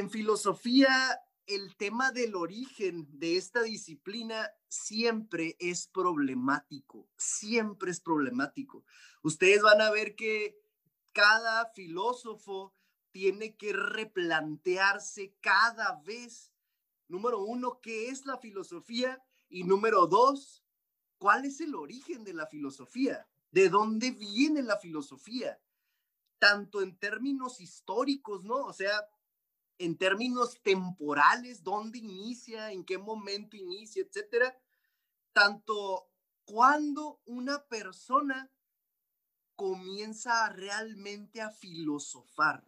en filosofía el tema del origen de esta disciplina siempre es problemático, siempre es problemático. Ustedes van a ver que cada filósofo tiene que replantearse cada vez, número uno, qué es la filosofía y número dos, cuál es el origen de la filosofía, de dónde viene la filosofía, tanto en términos históricos, ¿no? O sea, en términos temporales, dónde inicia, en qué momento inicia, etcétera, tanto cuando una persona comienza realmente a filosofar.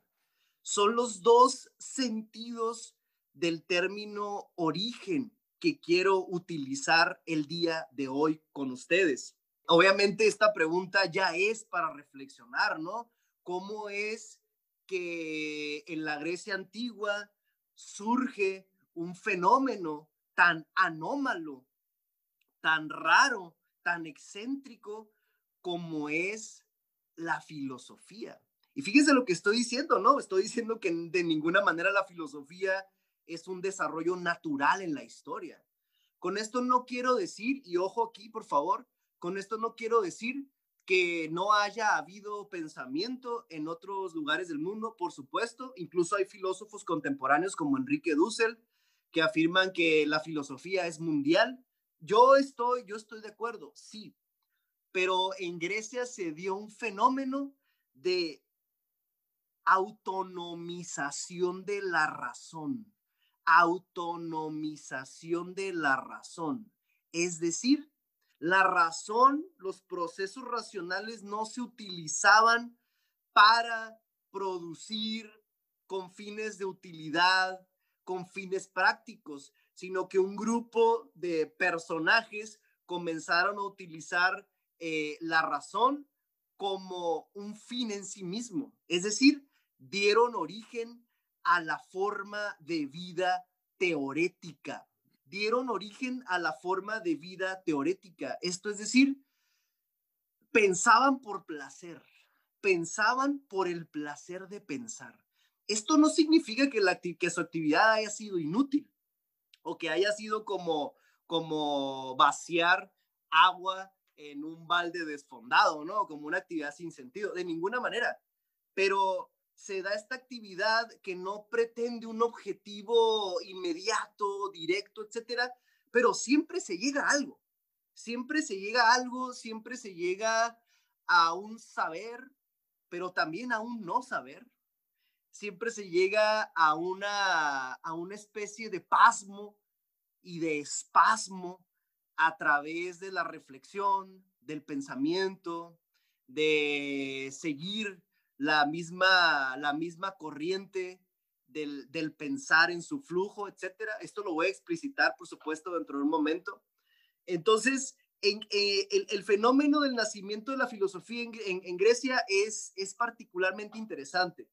Son los dos sentidos del término origen que quiero utilizar el día de hoy con ustedes. Obviamente esta pregunta ya es para reflexionar, ¿no? ¿Cómo es que en la Grecia antigua surge un fenómeno tan anómalo, tan raro, tan excéntrico como es la filosofía. Y fíjense lo que estoy diciendo, ¿no? Estoy diciendo que de ninguna manera la filosofía es un desarrollo natural en la historia. Con esto no quiero decir, y ojo aquí, por favor, con esto no quiero decir que no haya habido pensamiento en otros lugares del mundo, por supuesto. Incluso hay filósofos contemporáneos como Enrique Dussel que afirman que la filosofía es mundial. Yo estoy, yo estoy de acuerdo, sí, pero en Grecia se dio un fenómeno de autonomización de la razón, autonomización de la razón. Es decir, la razón, los procesos racionales no se utilizaban para producir con fines de utilidad, con fines prácticos, sino que un grupo de personajes comenzaron a utilizar eh, la razón como un fin en sí mismo. Es decir, dieron origen a la forma de vida teorética. Dieron origen a la forma de vida teorética. Esto es decir, pensaban por placer, pensaban por el placer de pensar. Esto no significa que, la, que su actividad haya sido inútil o que haya sido como, como vaciar agua en un balde desfondado, ¿no? Como una actividad sin sentido, de ninguna manera. Pero se da esta actividad que no pretende un objetivo inmediato, directo, etcétera, pero siempre se llega a algo. Siempre se llega a algo, siempre se llega a un saber, pero también a un no saber. Siempre se llega a una, a una especie de pasmo y de espasmo a través de la reflexión, del pensamiento, de seguir la misma, la misma corriente del, del, pensar en su flujo, etcétera. Esto lo voy a explicitar, por supuesto, dentro de un momento. Entonces, en, eh, el, el, fenómeno del nacimiento de la filosofía en, en, en, Grecia es, es particularmente interesante.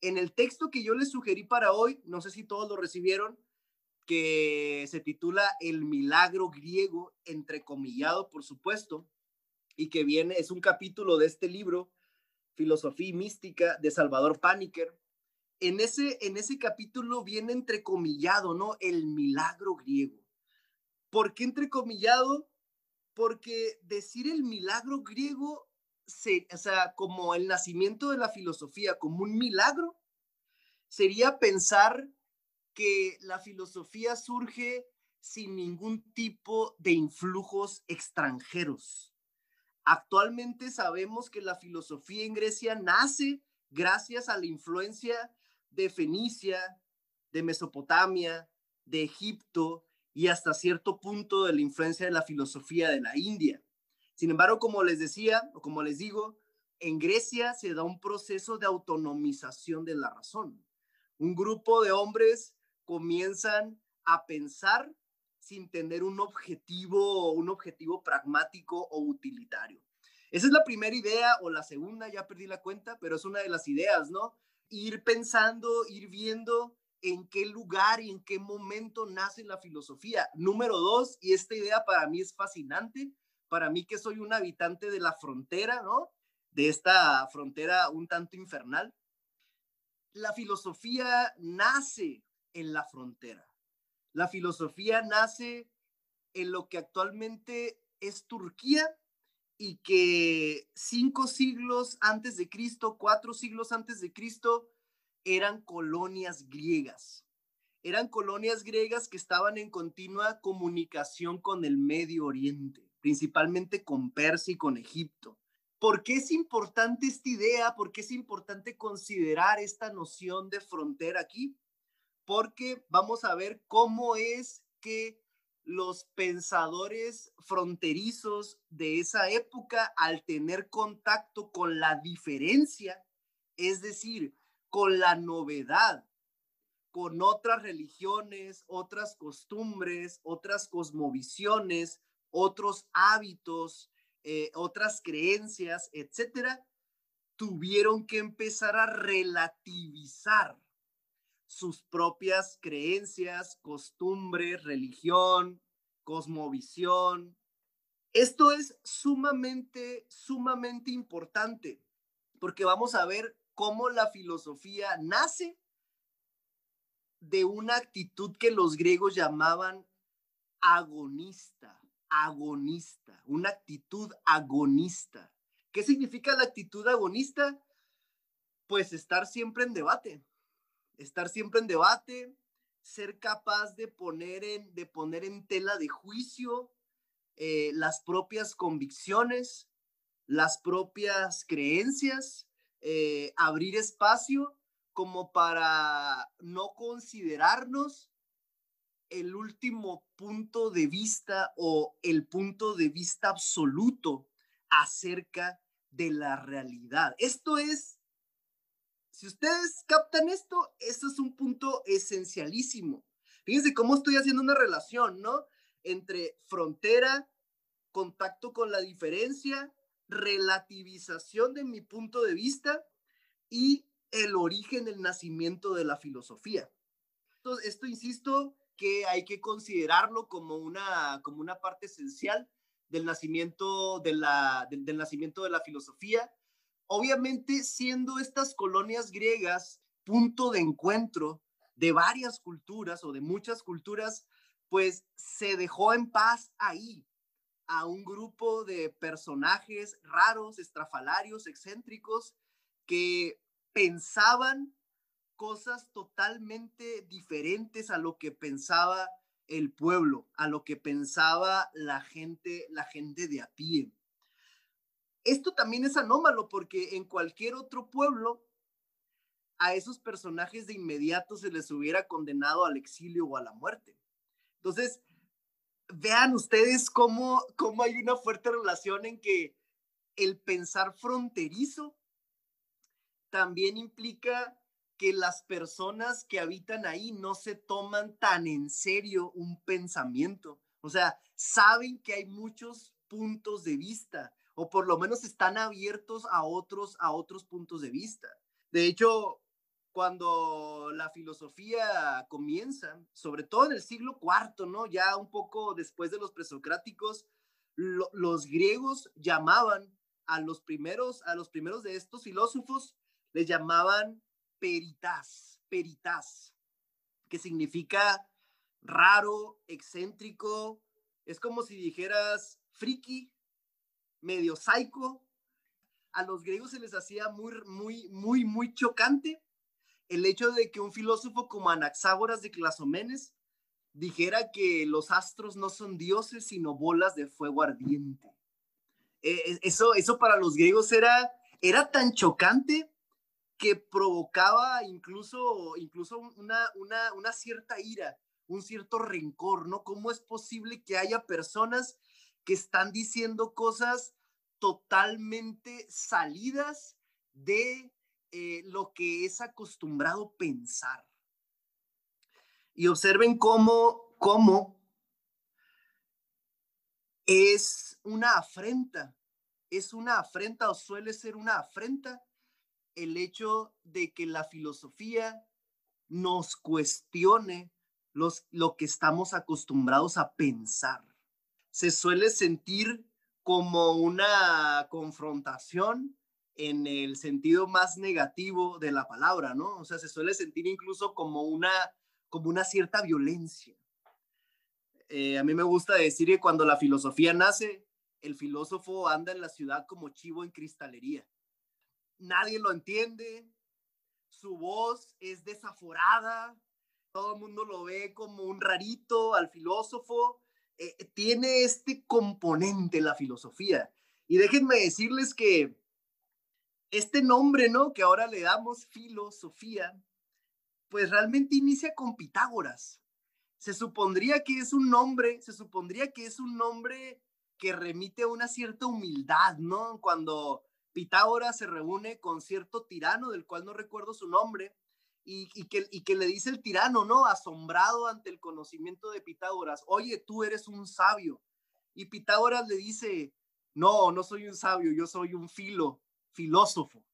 En el texto que yo les sugerí para hoy, no sé si todos lo recibieron, que se titula El milagro griego, entrecomillado, por supuesto, y que viene, es un capítulo de este libro, Filosofía y Mística, de Salvador Paniker. En ese, en ese capítulo viene entrecomillado, ¿no? El milagro griego. ¿Por qué entrecomillado? Porque decir el milagro griego, se, o sea, como el nacimiento de la filosofía, como un milagro, sería pensar que la filosofía surge sin ningún tipo de influjos extranjeros. Actualmente sabemos que la filosofía en Grecia nace gracias a la influencia de Fenicia, de Mesopotamia, de Egipto y hasta cierto punto de la influencia de la filosofía de la India. Sin embargo, como les decía, o como les digo, en Grecia se da un proceso de autonomización de la razón. Un grupo de hombres comienzan a pensar sin tener un objetivo, un objetivo pragmático o utilitario. Esa es la primera idea o la segunda, ya perdí la cuenta, pero es una de las ideas, ¿no? Ir pensando, ir viendo en qué lugar y en qué momento nace la filosofía. Número dos, y esta idea para mí es fascinante, para mí que soy un habitante de la frontera, ¿no? De esta frontera un tanto infernal. la filosofía nace en la frontera. La filosofía nace en lo que actualmente es Turquía y que cinco siglos antes de Cristo, cuatro siglos antes de Cristo, eran colonias griegas. Eran colonias griegas que estaban en continua comunicación con el Medio Oriente, principalmente con Persia y con Egipto. ¿Por qué es importante esta idea? ¿Por qué es importante considerar esta noción de frontera aquí? Porque vamos a ver cómo es que los pensadores fronterizos de esa época, al tener contacto con la diferencia, es decir, con la novedad, con otras religiones, otras costumbres, otras cosmovisiones, otros hábitos, eh, otras creencias, etcétera, tuvieron que empezar a relativizar sus propias creencias, costumbres, religión, cosmovisión. Esto es sumamente, sumamente importante, porque vamos a ver cómo la filosofía nace de una actitud que los griegos llamaban agonista agonista, una actitud agonista. ¿Qué significa la actitud agonista? Pues estar siempre en debate, estar siempre en debate, ser capaz de poner en, de poner en tela de juicio eh, las propias convicciones, las propias creencias, eh, abrir espacio como para no considerarnos el último punto de vista o el punto de vista absoluto acerca de la realidad. Esto es, si ustedes captan esto, esto es un punto esencialísimo. Fíjense cómo estoy haciendo una relación, ¿no? Entre frontera, contacto con la diferencia, relativización de mi punto de vista y el origen, el nacimiento de la filosofía. Entonces, esto, insisto, que hay que considerarlo como una, como una parte esencial del nacimiento de la, del, nacimiento de la filosofía. Obviamente, siendo estas colonias griegas punto de encuentro de varias culturas o de muchas culturas, pues se dejó en paz ahí a un grupo de personajes raros, estrafalarios, excéntricos, que pensaban cosas totalmente diferentes a lo que pensaba el pueblo, a lo que pensaba la gente, la gente de a pie. Esto también es anómalo porque en cualquier otro pueblo a esos personajes de inmediato se les hubiera condenado al exilio o a la muerte. Entonces, vean ustedes cómo, cómo hay una fuerte relación en que el pensar fronterizo también implica que las personas que habitan ahí no se toman tan en serio un pensamiento. O sea, saben que hay muchos puntos de vista o por lo menos están abiertos a otros a otros puntos de vista. De hecho, cuando la filosofía comienza, sobre todo en el siglo IV, ¿no? Ya un poco después de los presocráticos, los griegos llamaban a los primeros a los primeros de estos filósofos les llamaban peritas, peritas, que significa raro, excéntrico, es como si dijeras friki, medio psycho. A los griegos se les hacía muy, muy, muy, muy chocante el hecho de que un filósofo como Anaxágoras de Clasomenes dijera que los astros no son dioses, sino bolas de fuego ardiente. E, e, eso, eso para los griegos era, era tan chocante que provocaba incluso, incluso una, una, una cierta ira, un cierto rencor, ¿no? ¿Cómo es posible que haya personas que están diciendo cosas totalmente salidas de eh, lo que es acostumbrado pensar? Y observen cómo, cómo es una afrenta, es una afrenta o suele ser una afrenta el hecho de que la filosofía nos cuestione los, lo que estamos acostumbrados a pensar. Se suele sentir como una confrontación en el sentido más negativo de la palabra, ¿no? O sea, se suele sentir incluso como una, como una cierta violencia. Eh, a mí me gusta decir que cuando la filosofía nace, el filósofo anda en la ciudad como chivo en cristalería. Nadie lo entiende, su voz es desaforada, todo el mundo lo ve como un rarito al filósofo. Eh, tiene este componente la filosofía. Y déjenme decirles que este nombre, ¿no? Que ahora le damos filosofía, pues realmente inicia con Pitágoras. Se supondría que es un nombre, se supondría que es un nombre que remite a una cierta humildad, ¿no? Cuando Pitágoras se reúne con cierto tirano, del cual no recuerdo su nombre, y, que, le dice el tirano, ¿no? Asombrado ante el conocimiento de Pitágoras, oye, tú eres un sabio. Y Pitágoras le dice, no, no soy un sabio, yo soy un filo, filósofo.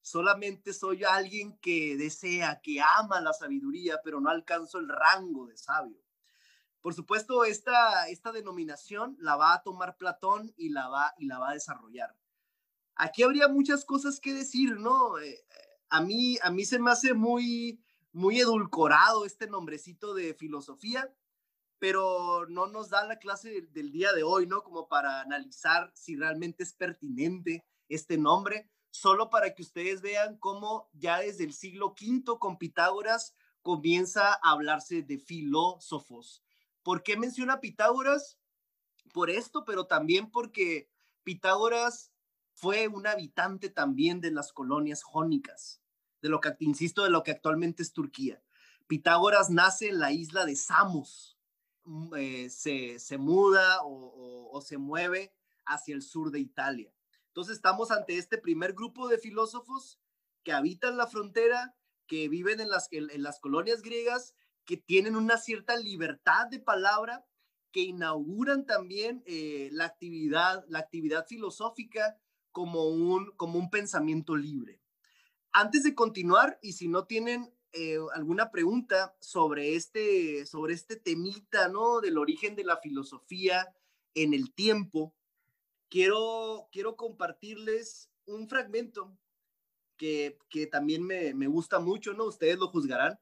Solamente soy alguien que desea, que ama la sabiduría, pero no alcanzo el rango de sabio. Por supuesto, esta, esta denominación la va a tomar Platón y la va, y la va a desarrollar. Aquí habría muchas cosas que decir, ¿no? Eh, a, mí, a mí se me hace muy, muy edulcorado este nombrecito de filosofía, pero no nos da la clase del día de hoy, ¿no? Como para analizar si realmente es pertinente este nombre, solo para que ustedes vean cómo ya desde el siglo V con Pitágoras comienza a hablarse de filósofos. ¿Por qué menciona Pitágoras? Por esto, pero también porque Pitágoras fue un habitante también de las colonias jónicas, de lo que, insisto, de lo que actualmente es Turquía. Pitágoras nace en la isla de Samos, mm, eh, se, muda o se mueve hacia el sur de Italia. Entonces estamos ante este primer grupo de filósofos que habitan la frontera, que viven en las, en, las colonias griegas, que tienen una cierta libertad de palabra, que inauguran también eh, la, actividad, la actividad filosófica como un, como un pensamiento libre. Antes de continuar, y si no tienen eh, alguna pregunta sobre este, sobre este temita, ¿no? Del origen de la filosofía en el tiempo, quiero, quiero compartirles un fragmento que, que también me, me, gusta mucho, ¿no? Ustedes lo juzgarán.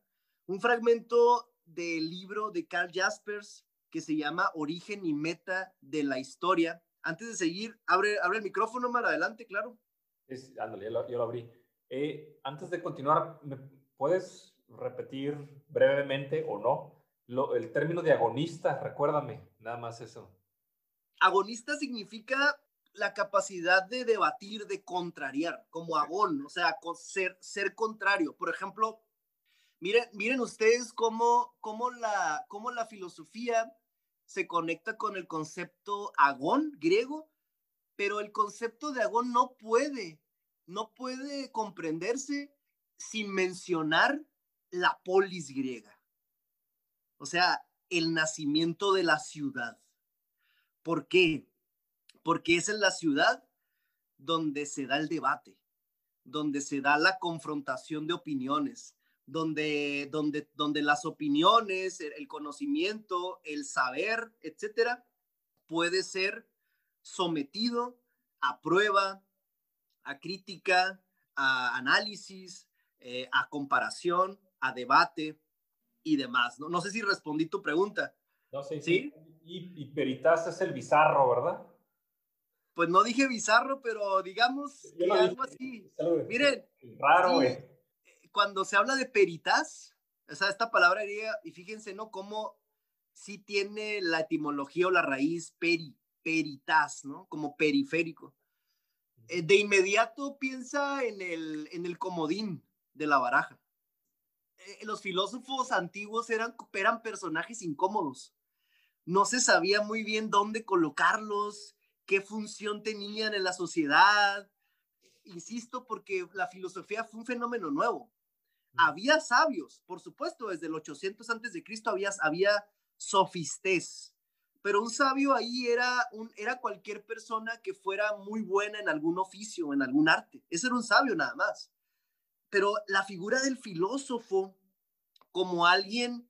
Un fragmento del libro de Carl Jaspers que se llama Origen y Meta de la Historia. Antes de seguir, abre, abre el micrófono, más adelante, claro. Es, ándale, yo lo, abrí. Eh, antes de continuar, ¿me puedes repetir brevemente o no lo, el término de agonista? Recuérdame, nada más eso. Agonista significa la capacidad de debatir, de contrariar, como agón, o sea, ser, ser contrario. Por ejemplo, miren, miren ustedes cómo, cómo, la, cómo la filosofía se conecta con el concepto agón griego, pero el concepto de agón no puede, no puede comprenderse sin mencionar la polis griega. O sea, el nacimiento de la ciudad. ¿Por qué? Porque es en la ciudad donde se da el debate, donde se da la confrontación de opiniones, donde, donde, donde las opiniones, el conocimiento, el saber, etcétera, puede ser sometido a prueba, a crítica, a análisis, eh, a comparación, a debate y demás. ¿no? no sé si respondí tu pregunta. No sé, ¿Sí? Y, Peritas es el bizarro, ¿verdad? Pues no dije bizarro, pero digamos que algo así. Miren, raro, cuando se habla de peritas, o sea, esta palabra y fíjense, ¿no? Cómo sí tiene la etimología o la raíz peri, peritas, ¿no? Como periférico. Eh, de inmediato piensa en el, en el comodín de la baraja. Eh, los filósofos antiguos eran, eran personajes incómodos no se sabía muy bien dónde colocarlos, qué función tenían en la sociedad. Insisto, porque la filosofía fue un fenómeno nuevo. Había sabios, por supuesto, desde el 800 antes de Cristo había, había sofistés, pero un sabio ahí era, un, era cualquier persona que fuera muy buena en algún oficio, en algún arte. Ese era un sabio nada más. Pero la figura del filósofo como alguien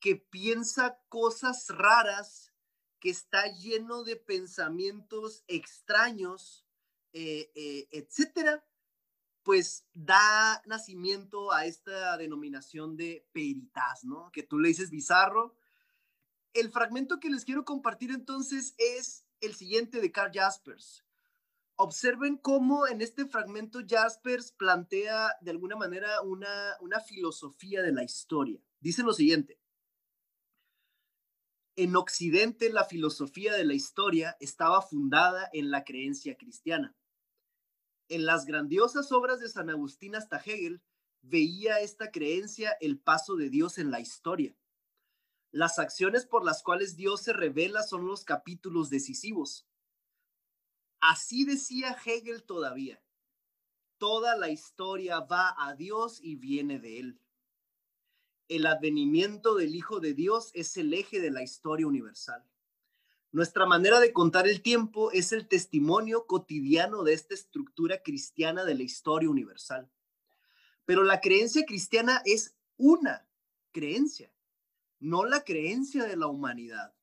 que piensa cosas raras, que está lleno de pensamientos extraños, eh, eh, etcétera, pues da nacimiento a esta denominación de peritas, ¿no? Que tú le dices bizarro. El fragmento que les quiero compartir entonces es el siguiente de Carl Jaspers. Observen cómo en este fragmento Jaspers plantea de alguna manera una, una filosofía de la historia. Dice lo siguiente. En Occidente la filosofía de la historia estaba fundada en la creencia cristiana. En las grandiosas obras de San Agustín hasta Hegel veía esta creencia el paso de Dios en la historia. Las acciones por las cuales Dios se revela son los capítulos decisivos. Así decía Hegel todavía. Toda la historia va a Dios y viene de Él. El advenimiento del Hijo de Dios es el eje de la historia universal. Nuestra manera de contar el tiempo es el testimonio cotidiano de esta estructura cristiana de la historia universal. Pero la creencia cristiana es una creencia, no la creencia de la humanidad.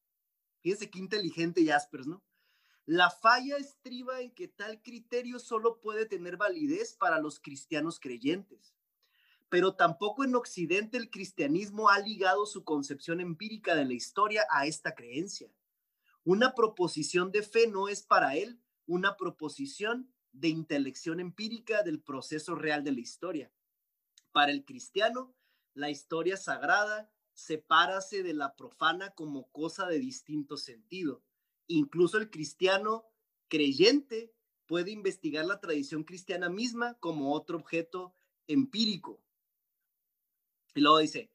Fíjense qué inteligente Jaspers, ¿no? La falla estriba en que tal criterio solo puede tener validez para los cristianos creyentes pero tampoco en Occidente el cristianismo ha ligado su concepción empírica de la historia a esta creencia. Una proposición de fe no es para él una proposición de intelección empírica del proceso real de la historia. Para el cristiano, la historia sagrada sepárase de la profana como cosa de distinto sentido. Incluso el cristiano creyente puede investigar la tradición cristiana misma como otro objeto empírico. Y luego dice,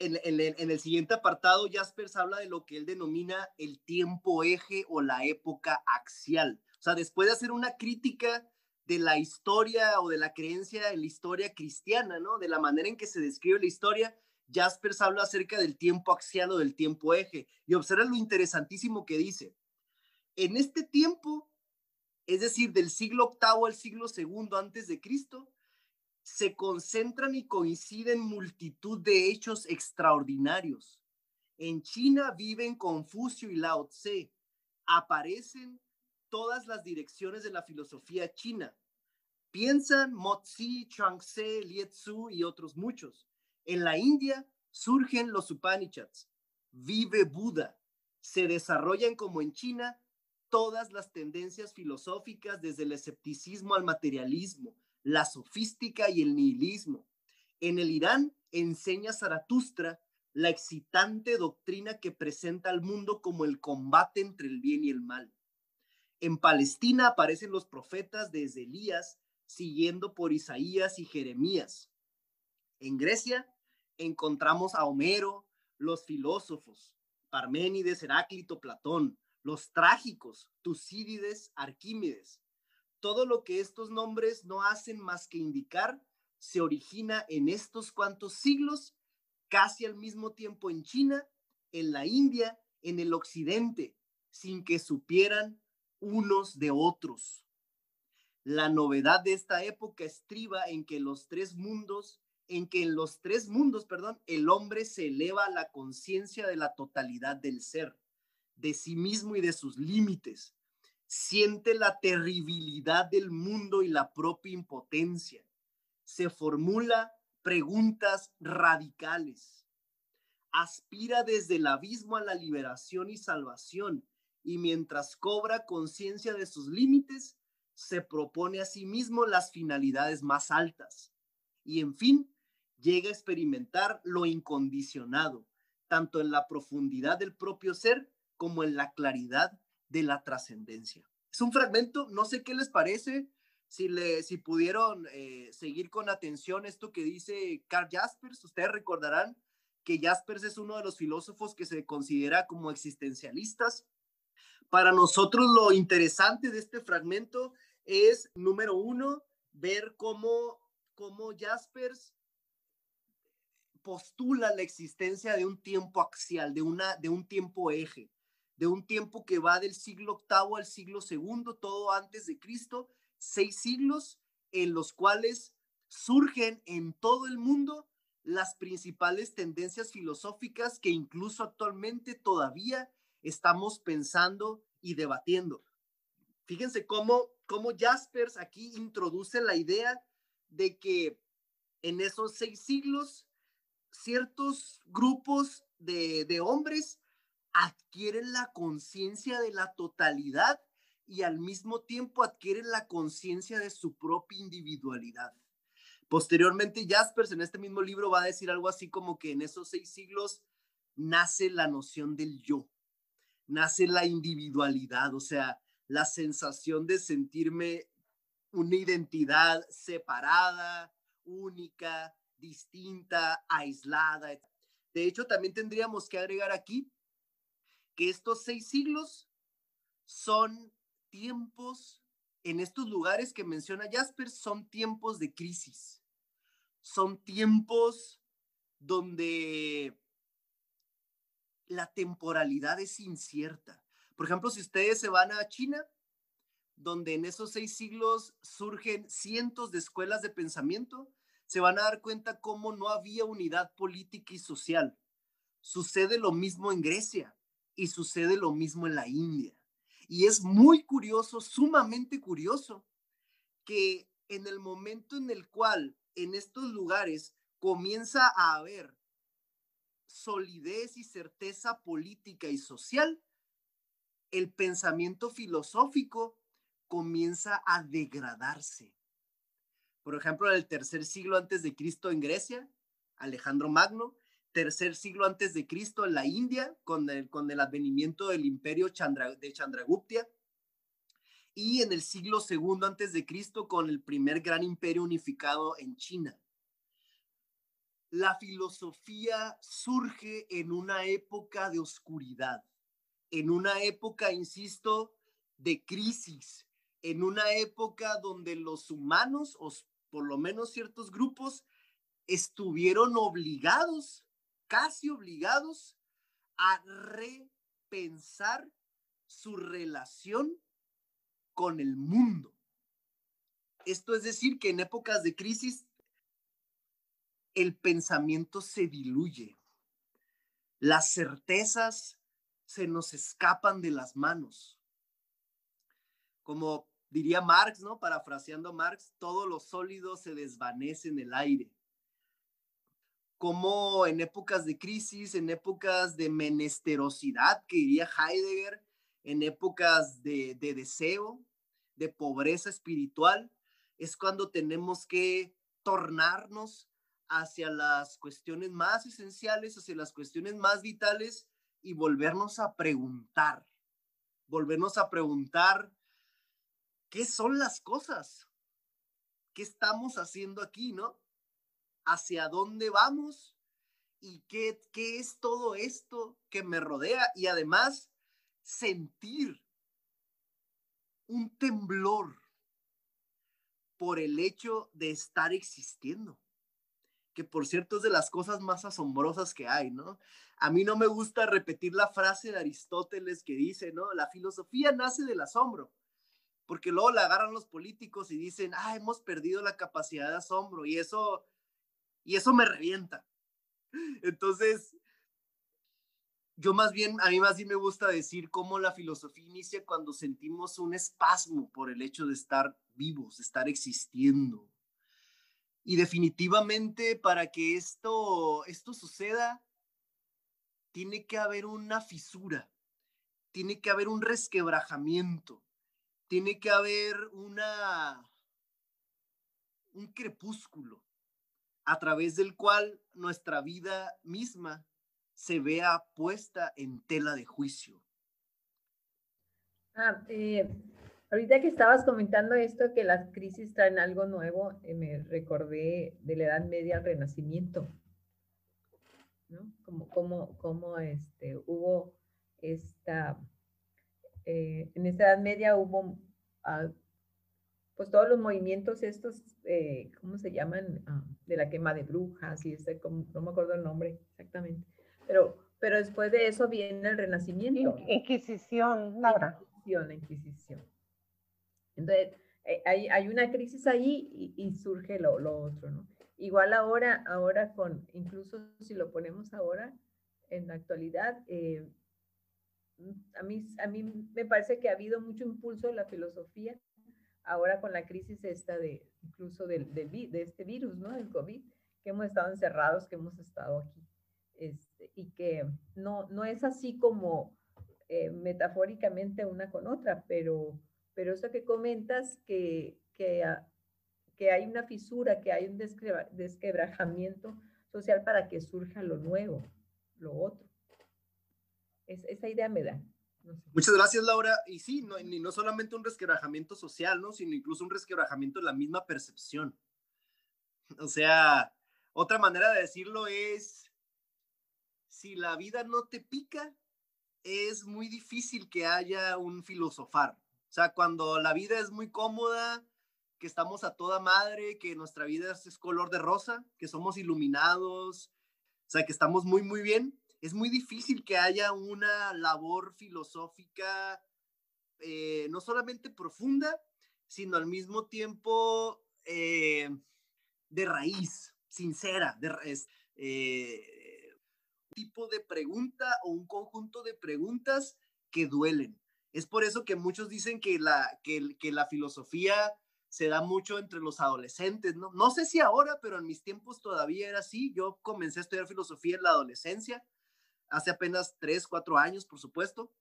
en, el siguiente apartado, Jaspers habla de lo que él denomina el tiempo eje o la época axial. O sea, después de hacer una crítica de la historia o de la creencia en la historia cristiana, ¿no? De la manera en que se describe la historia, Jaspers habla acerca del tiempo axial o del tiempo eje. Y observa lo interesantísimo que dice. En este tiempo, es decir, del siglo octavo al siglo segundo antes de Cristo, se concentran y coinciden multitud de hechos extraordinarios. En China viven Confucio y Lao Tse. Aparecen todas las direcciones de la filosofía china. Piensan Mozi, Chuang-Tse, Lietzu y otros muchos. En la India surgen los Upanishads. Vive Buda. Se desarrollan como en China todas las tendencias filosóficas desde el escepticismo al materialismo, la sofística y el nihilismo. En el Irán enseña Zaratustra la excitante doctrina que presenta al mundo como el combate entre el bien y el mal. En Palestina aparecen los profetas desde Elías, siguiendo por Isaías y Jeremías. En Grecia encontramos a Homero, los filósofos, Parménides, Heráclito, Platón, los trágicos, Tucídides, Arquímedes, todo lo que estos nombres no hacen más que indicar se origina en estos cuantos siglos, casi al mismo tiempo en China, en la India, en el occidente, sin que supieran unos de otros. La novedad de esta época estriba en que los tres mundos, en que en los tres mundos, perdón, el hombre se eleva a la conciencia de la totalidad del ser, de sí mismo y de sus límites, siente la terribilidad del mundo y la propia impotencia. Se formula preguntas radicales. Aspira desde el abismo a la liberación y salvación y mientras cobra conciencia de sus límites, se propone a sí mismo las finalidades más altas. Y en fin, llega a experimentar lo incondicionado, tanto en la profundidad del propio ser como en la claridad de la trascendencia. Es un fragmento, no sé qué les parece, si, le, si pudieron eh, seguir con atención esto que dice Carl Jaspers, ustedes recordarán que Jaspers es uno de los filósofos que se considera como existencialistas. Para nosotros lo interesante de este fragmento es, número uno, ver cómo, cómo Jaspers postula la existencia de un tiempo axial, de, una, de un tiempo eje de un tiempo que va del siglo octavo al siglo segundo, todo antes de Cristo, seis siglos en los cuales surgen en todo el mundo las principales tendencias filosóficas que incluso actualmente todavía estamos pensando y debatiendo. Fíjense cómo, cómo Jaspers aquí introduce la idea de que en esos seis siglos ciertos grupos de, de hombres adquieren la conciencia de la totalidad y al mismo tiempo adquieren la conciencia de su propia individualidad. Posteriormente, Jaspers en este mismo libro va a decir algo así como que en esos seis siglos nace la noción del yo, nace la individualidad, o sea, la sensación de sentirme una identidad separada, única, distinta, aislada. De hecho, también tendríamos que agregar aquí que estos seis siglos son tiempos, en estos lugares que menciona Jasper, son tiempos de crisis, son tiempos donde la temporalidad es incierta. Por ejemplo, si ustedes se van a China, donde en esos seis siglos surgen cientos de escuelas de pensamiento, se van a dar cuenta cómo no había unidad política y social. Sucede lo mismo en Grecia y sucede lo mismo en la India. Y es muy curioso, sumamente curioso, que en el momento en el cual en estos lugares comienza a haber solidez y certeza política y social, el pensamiento filosófico comienza a degradarse. Por ejemplo, en el tercer siglo antes de Cristo en Grecia, Alejandro Magno, tercer siglo antes de Cristo en la India, con el, con el advenimiento del imperio de Chandragupta, y en el siglo segundo antes de Cristo con el primer gran imperio unificado en China. La filosofía surge en una época de oscuridad, en una época, insisto, de crisis, en una época donde los humanos, o por lo menos ciertos grupos, estuvieron obligados casi obligados a repensar su relación con el mundo. Esto es decir, que en épocas de crisis el pensamiento se diluye, las certezas se nos escapan de las manos. Como diría Marx, ¿no? Parafraseando a Marx, todo lo sólido se desvanece en el aire como en épocas de crisis, en épocas de menesterosidad, que diría Heidegger, en épocas de, de deseo, de pobreza espiritual, es cuando tenemos que tornarnos hacia las cuestiones más esenciales, hacia las cuestiones más vitales y volvernos a preguntar, volvernos a preguntar qué son las cosas, qué estamos haciendo aquí, ¿no? Hacia dónde vamos y qué, qué es todo esto que me rodea y además sentir un temblor por el hecho de estar existiendo, que por cierto es de las cosas más asombrosas que hay, ¿no? A mí no me gusta repetir la frase de Aristóteles que dice, ¿no? La filosofía nace del asombro, porque luego la agarran los políticos y dicen, ah, hemos perdido la capacidad de asombro y eso y eso me revienta. Entonces, yo más bien, a mí más bien me gusta decir cómo la filosofía inicia cuando sentimos un espasmo por el hecho de estar vivos, de estar existiendo. Y definitivamente para que esto, esto suceda, tiene que haber una fisura, tiene que haber un resquebrajamiento, tiene que haber una, un crepúsculo a través del cual nuestra vida misma se vea puesta en tela de juicio. Ah, eh, ahorita que estabas comentando esto, que las crisis traen algo nuevo, eh, me recordé de la Edad Media al Renacimiento, ¿no? Como, como, como este, hubo esta, eh, en esta Edad Media hubo ah, pues todos los movimientos estos, eh, ¿cómo se llaman? Ah, de la quema de brujas y este, no me acuerdo el nombre exactamente, pero, pero después de eso viene el renacimiento. Inquisición, Laura. Inquisición, Inquisición. Entonces, eh, hay, hay, una crisis ahí y, surge lo, lo, otro, ¿no? Igual ahora, ahora con, incluso si lo ponemos ahora, en la actualidad, eh, a mí, a mí me parece que ha habido mucho impulso en la filosofía ahora con la crisis esta de incluso del, de este virus, ¿no? El COVID, que hemos estado encerrados, que hemos estado aquí. Este, y que no, no es así como eh, metafóricamente una con otra, pero, pero esto que comentas, que, que, que hay una fisura, que hay un desquebrajamiento social para que surja lo nuevo, lo otro. Es, esa idea me da. Muchas gracias, Laura. Y sí, no, no solamente un resquebrajamiento social, ¿no? Sino incluso un resquebrajamiento de la misma percepción. O sea, otra manera de decirlo es, si la vida no te pica, es muy difícil que haya un filosofar. O sea, cuando la vida es muy cómoda, que estamos a toda madre, que nuestra vida es, color de rosa, que somos iluminados, o sea, que estamos muy, muy bien, es muy difícil que haya una labor filosófica eh, no solamente profunda, sino al mismo tiempo eh, de raíz, sincera, de, eh, tipo de pregunta o un conjunto de preguntas que duelen. Es por eso que muchos dicen que la, que la filosofía se da mucho entre los adolescentes, ¿no? No sé si ahora, pero en mis tiempos todavía era así. Yo comencé a estudiar filosofía en la adolescencia, hace apenas tres, cuatro años, por supuesto.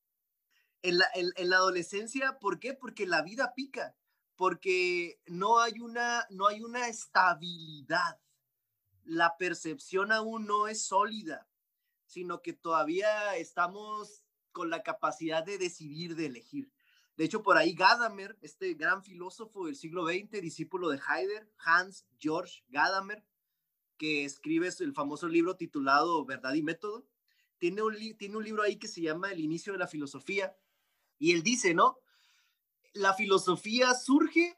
En la, en, la adolescencia, ¿por qué? Porque la vida pica, porque no hay una, no hay una estabilidad. La percepción aún no es sólida, sino que todavía estamos con la capacidad de decidir, de elegir. De hecho, por ahí Gadamer, este gran filósofo del siglo XX, discípulo de Heidegger, Hans Georg Gadamer, que escribe el famoso libro titulado Verdad y Método, tiene un, tiene un libro ahí que se llama El inicio de la filosofía, y él dice, ¿no? La filosofía surge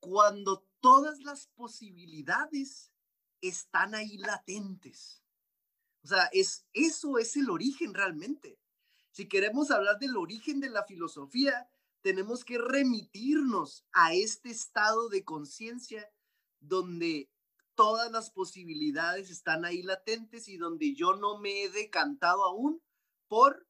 cuando todas las posibilidades están ahí latentes. O sea, es, eso es el origen realmente. Si queremos hablar del origen de la filosofía, tenemos que remitirnos a este estado de conciencia donde todas las posibilidades están ahí latentes y donde yo no me he decantado aún por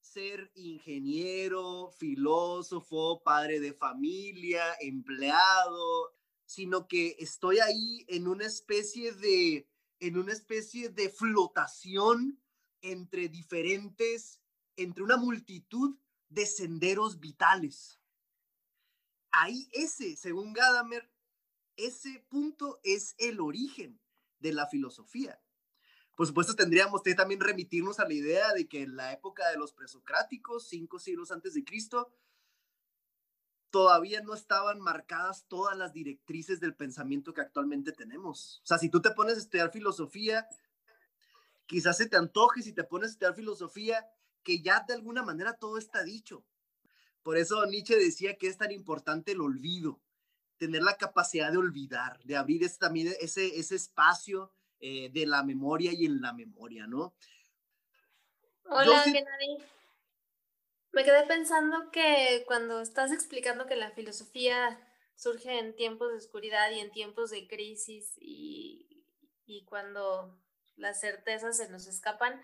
ser ingeniero, filósofo, padre de familia, empleado, sino que estoy ahí en una especie de en una especie de flotación entre diferentes entre una multitud de senderos vitales. Ahí ese, según Gadamer, ese punto es el origen de la filosofía. Por supuesto, tendríamos que también remitirnos a la idea de que en la época de los presocráticos, cinco siglos antes de Cristo, todavía no estaban marcadas todas las directrices del pensamiento que actualmente tenemos. O sea, si tú te pones a estudiar filosofía, quizás se te antoje si te pones a estudiar filosofía que ya de alguna manera todo está dicho. Por eso Nietzsche decía que es tan importante el olvido, tener la capacidad de olvidar, de abrir ese, también ese, ese espacio eh, de la memoria y en la memoria, ¿no? Hola, Gennady. Me quedé pensando que cuando estás explicando que la filosofía surge en tiempos de oscuridad y en tiempos de crisis y, y cuando las certezas se nos escapan,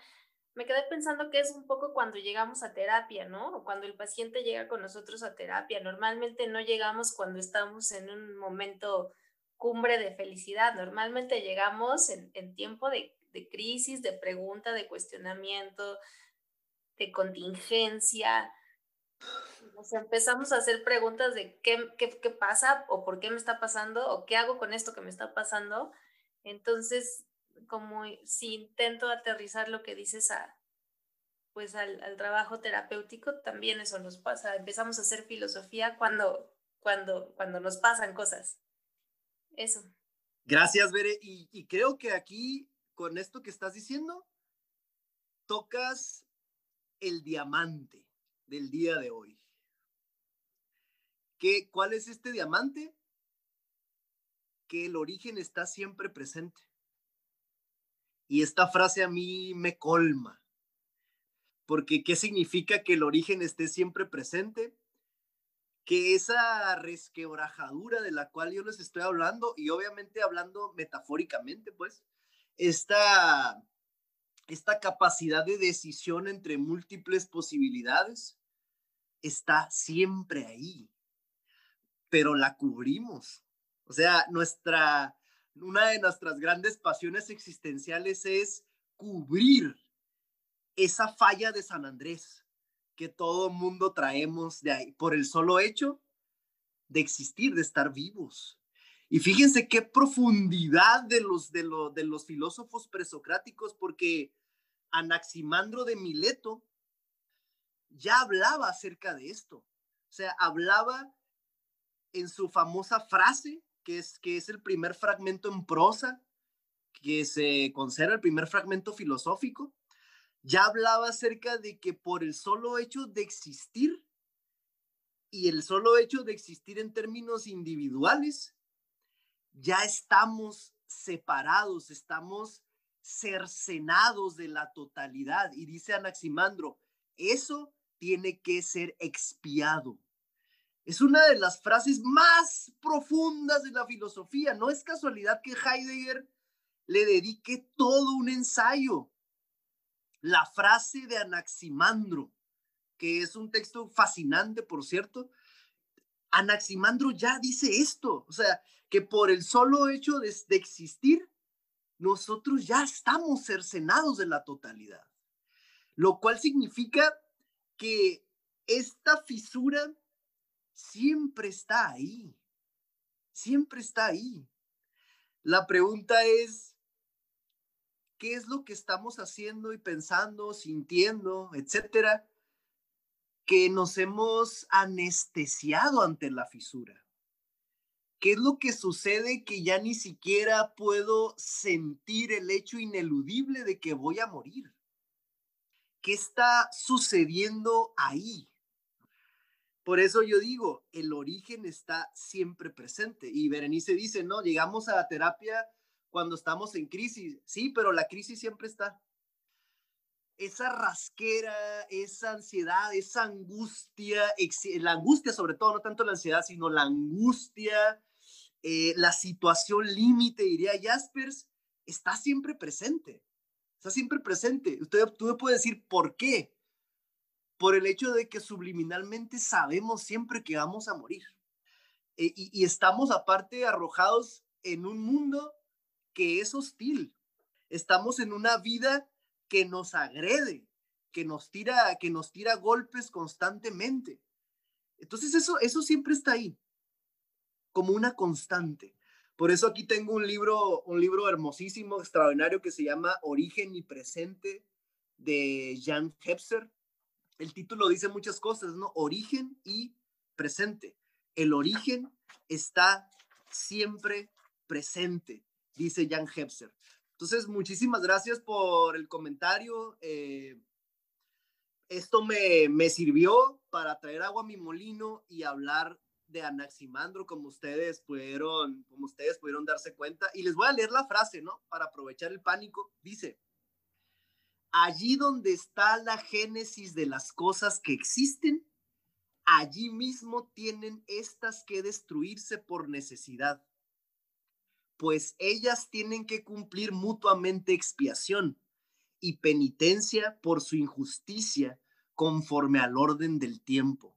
me quedé pensando que es un poco cuando llegamos a terapia, ¿no? O cuando el paciente llega con nosotros a terapia. Normalmente no llegamos cuando estamos en un momento cumbre de felicidad. Normalmente llegamos en, tiempo de, crisis, de pregunta, de cuestionamiento, de contingencia. Nos empezamos a hacer preguntas de qué, qué, qué pasa o por qué me está pasando o qué hago con esto que me está pasando. Entonces, como si intento aterrizar lo que dices a, pues al, trabajo terapéutico, también eso nos pasa. Empezamos a hacer filosofía cuando, cuando, cuando nos pasan cosas. Eso. Gracias, Bere. Y, y creo que aquí, con esto que estás diciendo, tocas el diamante del día de hoy. ¿Qué, ¿Cuál es este diamante? Que el origen está siempre presente. Y esta frase a mí me colma, porque ¿qué significa que el origen esté siempre presente? Que esa resquebrajadura de la cual yo les estoy hablando, y obviamente hablando metafóricamente, pues, esta, esta capacidad de decisión entre múltiples posibilidades está siempre ahí, pero la cubrimos. O sea, nuestra, una de nuestras grandes pasiones existenciales es cubrir esa falla de San Andrés que todo mundo traemos de ahí por el solo hecho de existir, de estar vivos. Y fíjense qué profundidad de los, de, de los filósofos presocráticos, porque Anaximandro de Mileto ya hablaba acerca de esto. O sea, hablaba en su famosa frase, que es, que es el primer fragmento en prosa, que se considera el primer fragmento filosófico, ya hablaba acerca de que por el solo hecho de existir y el solo hecho de existir en términos individuales, ya estamos separados, estamos cercenados de la totalidad. Y dice Anaximandro, eso tiene que ser expiado. Es una de las frases más profundas de la filosofía. No es casualidad que Heidegger le dedique todo un ensayo. La frase de Anaximandro, que es un texto fascinante, por cierto. Anaximandro ya dice esto, o sea, que por el solo hecho de, de existir, nosotros ya estamos cercenados de la totalidad. Lo cual significa que esta fisura siempre está ahí, siempre está ahí. La pregunta es, ¿qué es lo que estamos haciendo y pensando, sintiendo, etcétera, que nos hemos anestesiado ante la fisura? ¿Qué es lo que sucede que ya ni siquiera puedo sentir el hecho ineludible de que voy a morir? ¿Qué está sucediendo ahí? Por eso yo digo, el origen está siempre presente. Y Berenice dice, no, llegamos a la terapia cuando estamos en crisis. Sí, pero la crisis siempre está. Esa rasquera, esa ansiedad, esa angustia, la angustia sobre todo, no tanto la ansiedad, sino la angustia, eh, la situación límite, diría Jaspers, está siempre presente. Está siempre presente. Usted, tú me puede decir por qué por el hecho de que subliminalmente sabemos siempre que vamos a morir. Eh, y, estamos aparte arrojados en un mundo que es hostil. Estamos en una vida que nos agrede, que nos tira, que nos tira golpes constantemente. Entonces eso, eso siempre está ahí, como una constante. Por eso aquí tengo un libro, un libro hermosísimo, extraordinario que se llama Origen y Presente de Jan Hebser el título dice muchas cosas, ¿no? Origen y presente. El origen está siempre presente, dice Jan Hebser. Entonces, muchísimas gracias por el comentario. Eh, esto me, me sirvió para traer agua a mi molino y hablar de Anaximandro, como ustedes pudieron, como ustedes pudieron darse cuenta. Y les voy a leer la frase, ¿no? Para aprovechar el pánico. Dice, allí donde está la génesis de las cosas que existen, allí mismo tienen estas que destruirse por necesidad, pues ellas tienen que cumplir mutuamente expiación y penitencia por su injusticia conforme al orden del tiempo.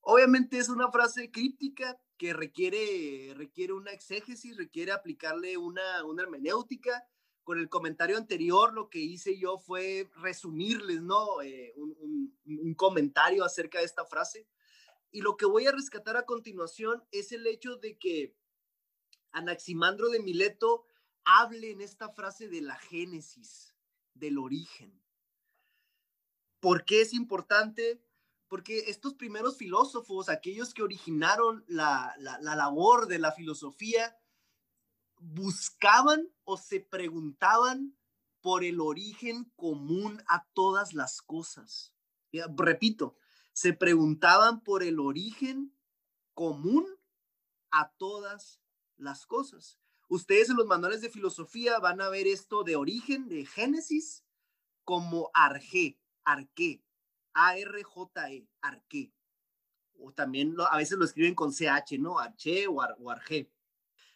Obviamente es una frase críptica que requiere, requiere una exégesis, requiere aplicarle una, una hermenéutica, con el comentario anterior, lo que hice yo fue resumirles, ¿no? Eh, un, comentario acerca de esta frase. Y lo que voy a rescatar a continuación es el hecho de que Anaximandro de Mileto hable en esta frase de la génesis, del origen. ¿Por qué es importante? Porque estos primeros filósofos, aquellos que originaron la, la labor de la filosofía, buscaban o se preguntaban por el origen común a todas las cosas. Repito, se preguntaban por el origen común a todas las cosas. Ustedes en los manuales de filosofía van a ver esto de origen, de Génesis, como arge, arqué, A-R-J-E, arqué. O también a veces lo escriben con CH, ¿no? Arche o, ar, o arge.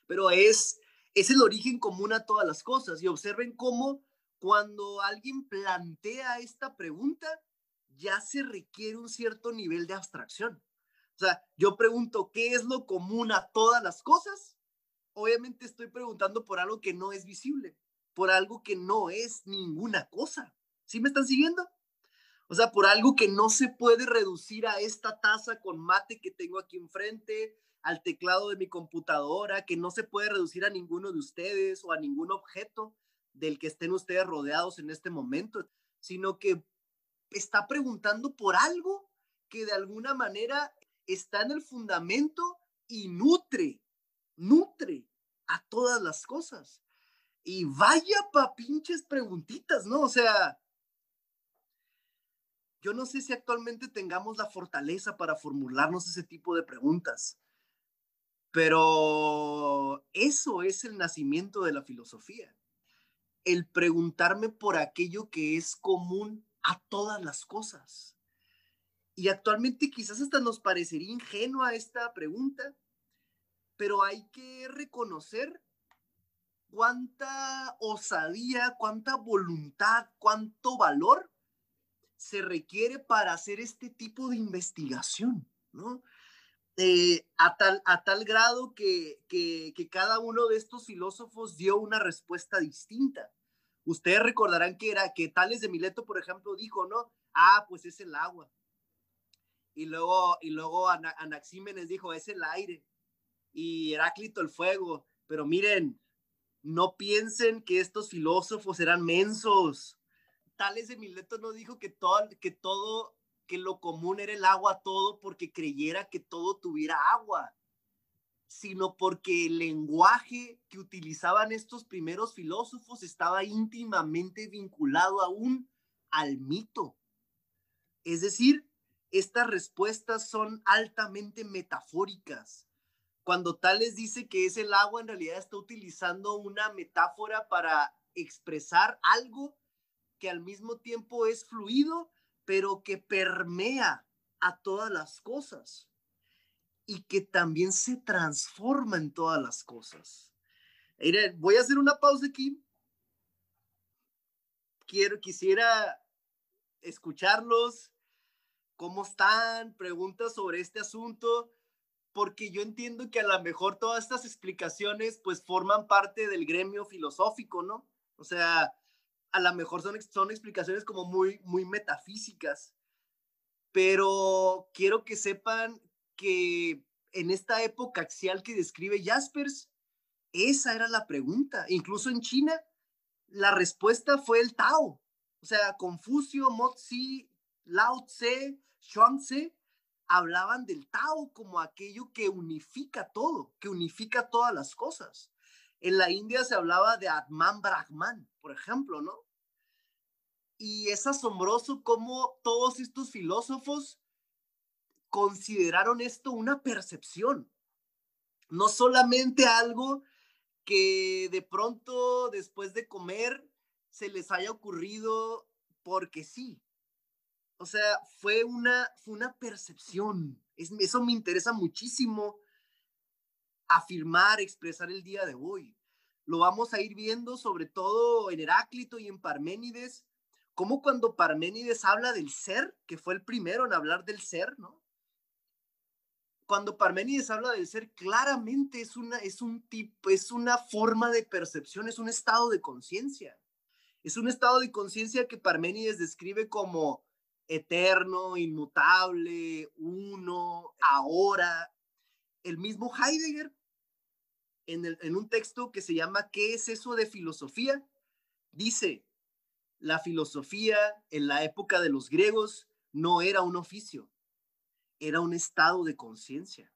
Pero es es el origen común a todas las cosas. Y observen cómo cuando alguien plantea esta pregunta, ya se requiere un cierto nivel de abstracción. O sea, yo pregunto, ¿qué es lo común a todas las cosas? Obviamente estoy preguntando por algo que no es visible, por algo que no es ninguna cosa. ¿Sí me están siguiendo? O sea, por algo que no se puede reducir a esta taza con mate que tengo aquí enfrente, al teclado de mi computadora, que no se puede reducir a ninguno de ustedes o a ningún objeto del que estén ustedes rodeados en este momento, sino que está preguntando por algo que de alguna manera está en el fundamento y nutre, nutre a todas las cosas. Y vaya pa pinches preguntitas, ¿no? O sea, yo no sé si actualmente tengamos la fortaleza para formularnos ese tipo de preguntas, pero eso es el nacimiento de la filosofía. El preguntarme por aquello que es común a todas las cosas. Y actualmente quizás hasta nos parecería ingenua esta pregunta, pero hay que reconocer cuánta osadía, cuánta voluntad, cuánto valor se requiere para hacer este tipo de investigación, ¿no? Eh, a, tal, a tal grado que, que, cada uno de estos filósofos dio una respuesta distinta. Ustedes recordarán que era que Tales de Mileto, por ejemplo, dijo, ¿no? Ah, pues es el agua. Y luego, y luego Anaxímenes dijo, es el aire. Y Heráclito el fuego. Pero miren, no piensen que estos filósofos eran mensos. Tales de Mileto no dijo que todo, que todo, que lo común era el agua todo porque creyera que todo tuviera agua sino porque el lenguaje que utilizaban estos primeros filósofos estaba íntimamente vinculado aún al mito. Es decir, estas respuestas son altamente metafóricas. Cuando Tales dice que es el agua, en realidad está utilizando una metáfora para expresar algo que al mismo tiempo es fluido, pero que permea a todas las cosas y que también se transforma en todas las cosas. voy a hacer una pausa aquí. Quiero, quisiera escucharlos, cómo están, preguntas sobre este asunto, porque yo entiendo que a lo mejor todas estas explicaciones pues forman parte del gremio filosófico, ¿no? O sea, a lo mejor son, son explicaciones como muy, muy metafísicas, pero quiero que sepan que en esta época axial que describe Jaspers, esa era la pregunta. Incluso en China, la respuesta fue el Tao. O sea, Confucio, Mozi, Lao Tse, Xuanze hablaban del Tao como aquello que unifica todo, que unifica todas las cosas. En la India se hablaba de Atman Brahman, por ejemplo, ¿no? Y es asombroso cómo todos estos filósofos consideraron esto una percepción, no solamente algo que de pronto después de comer se les haya ocurrido porque sí. O sea, fue una, fue una percepción. eso me interesa muchísimo afirmar, expresar el día de hoy. Lo vamos a ir viendo sobre todo en Heráclito y en Parménides, como cuando Parménides habla del ser, que fue el primero en hablar del ser, ¿no? cuando Parménides habla del ser, claramente es una, es un tipo, es una forma de percepción, es un estado de conciencia. Es un estado de conciencia que Parménides describe como eterno, inmutable, uno, ahora. El mismo Heidegger, en, un texto que se llama ¿Qué es eso de filosofía? Dice, la filosofía en la época de los griegos no era un oficio, era un estado de conciencia.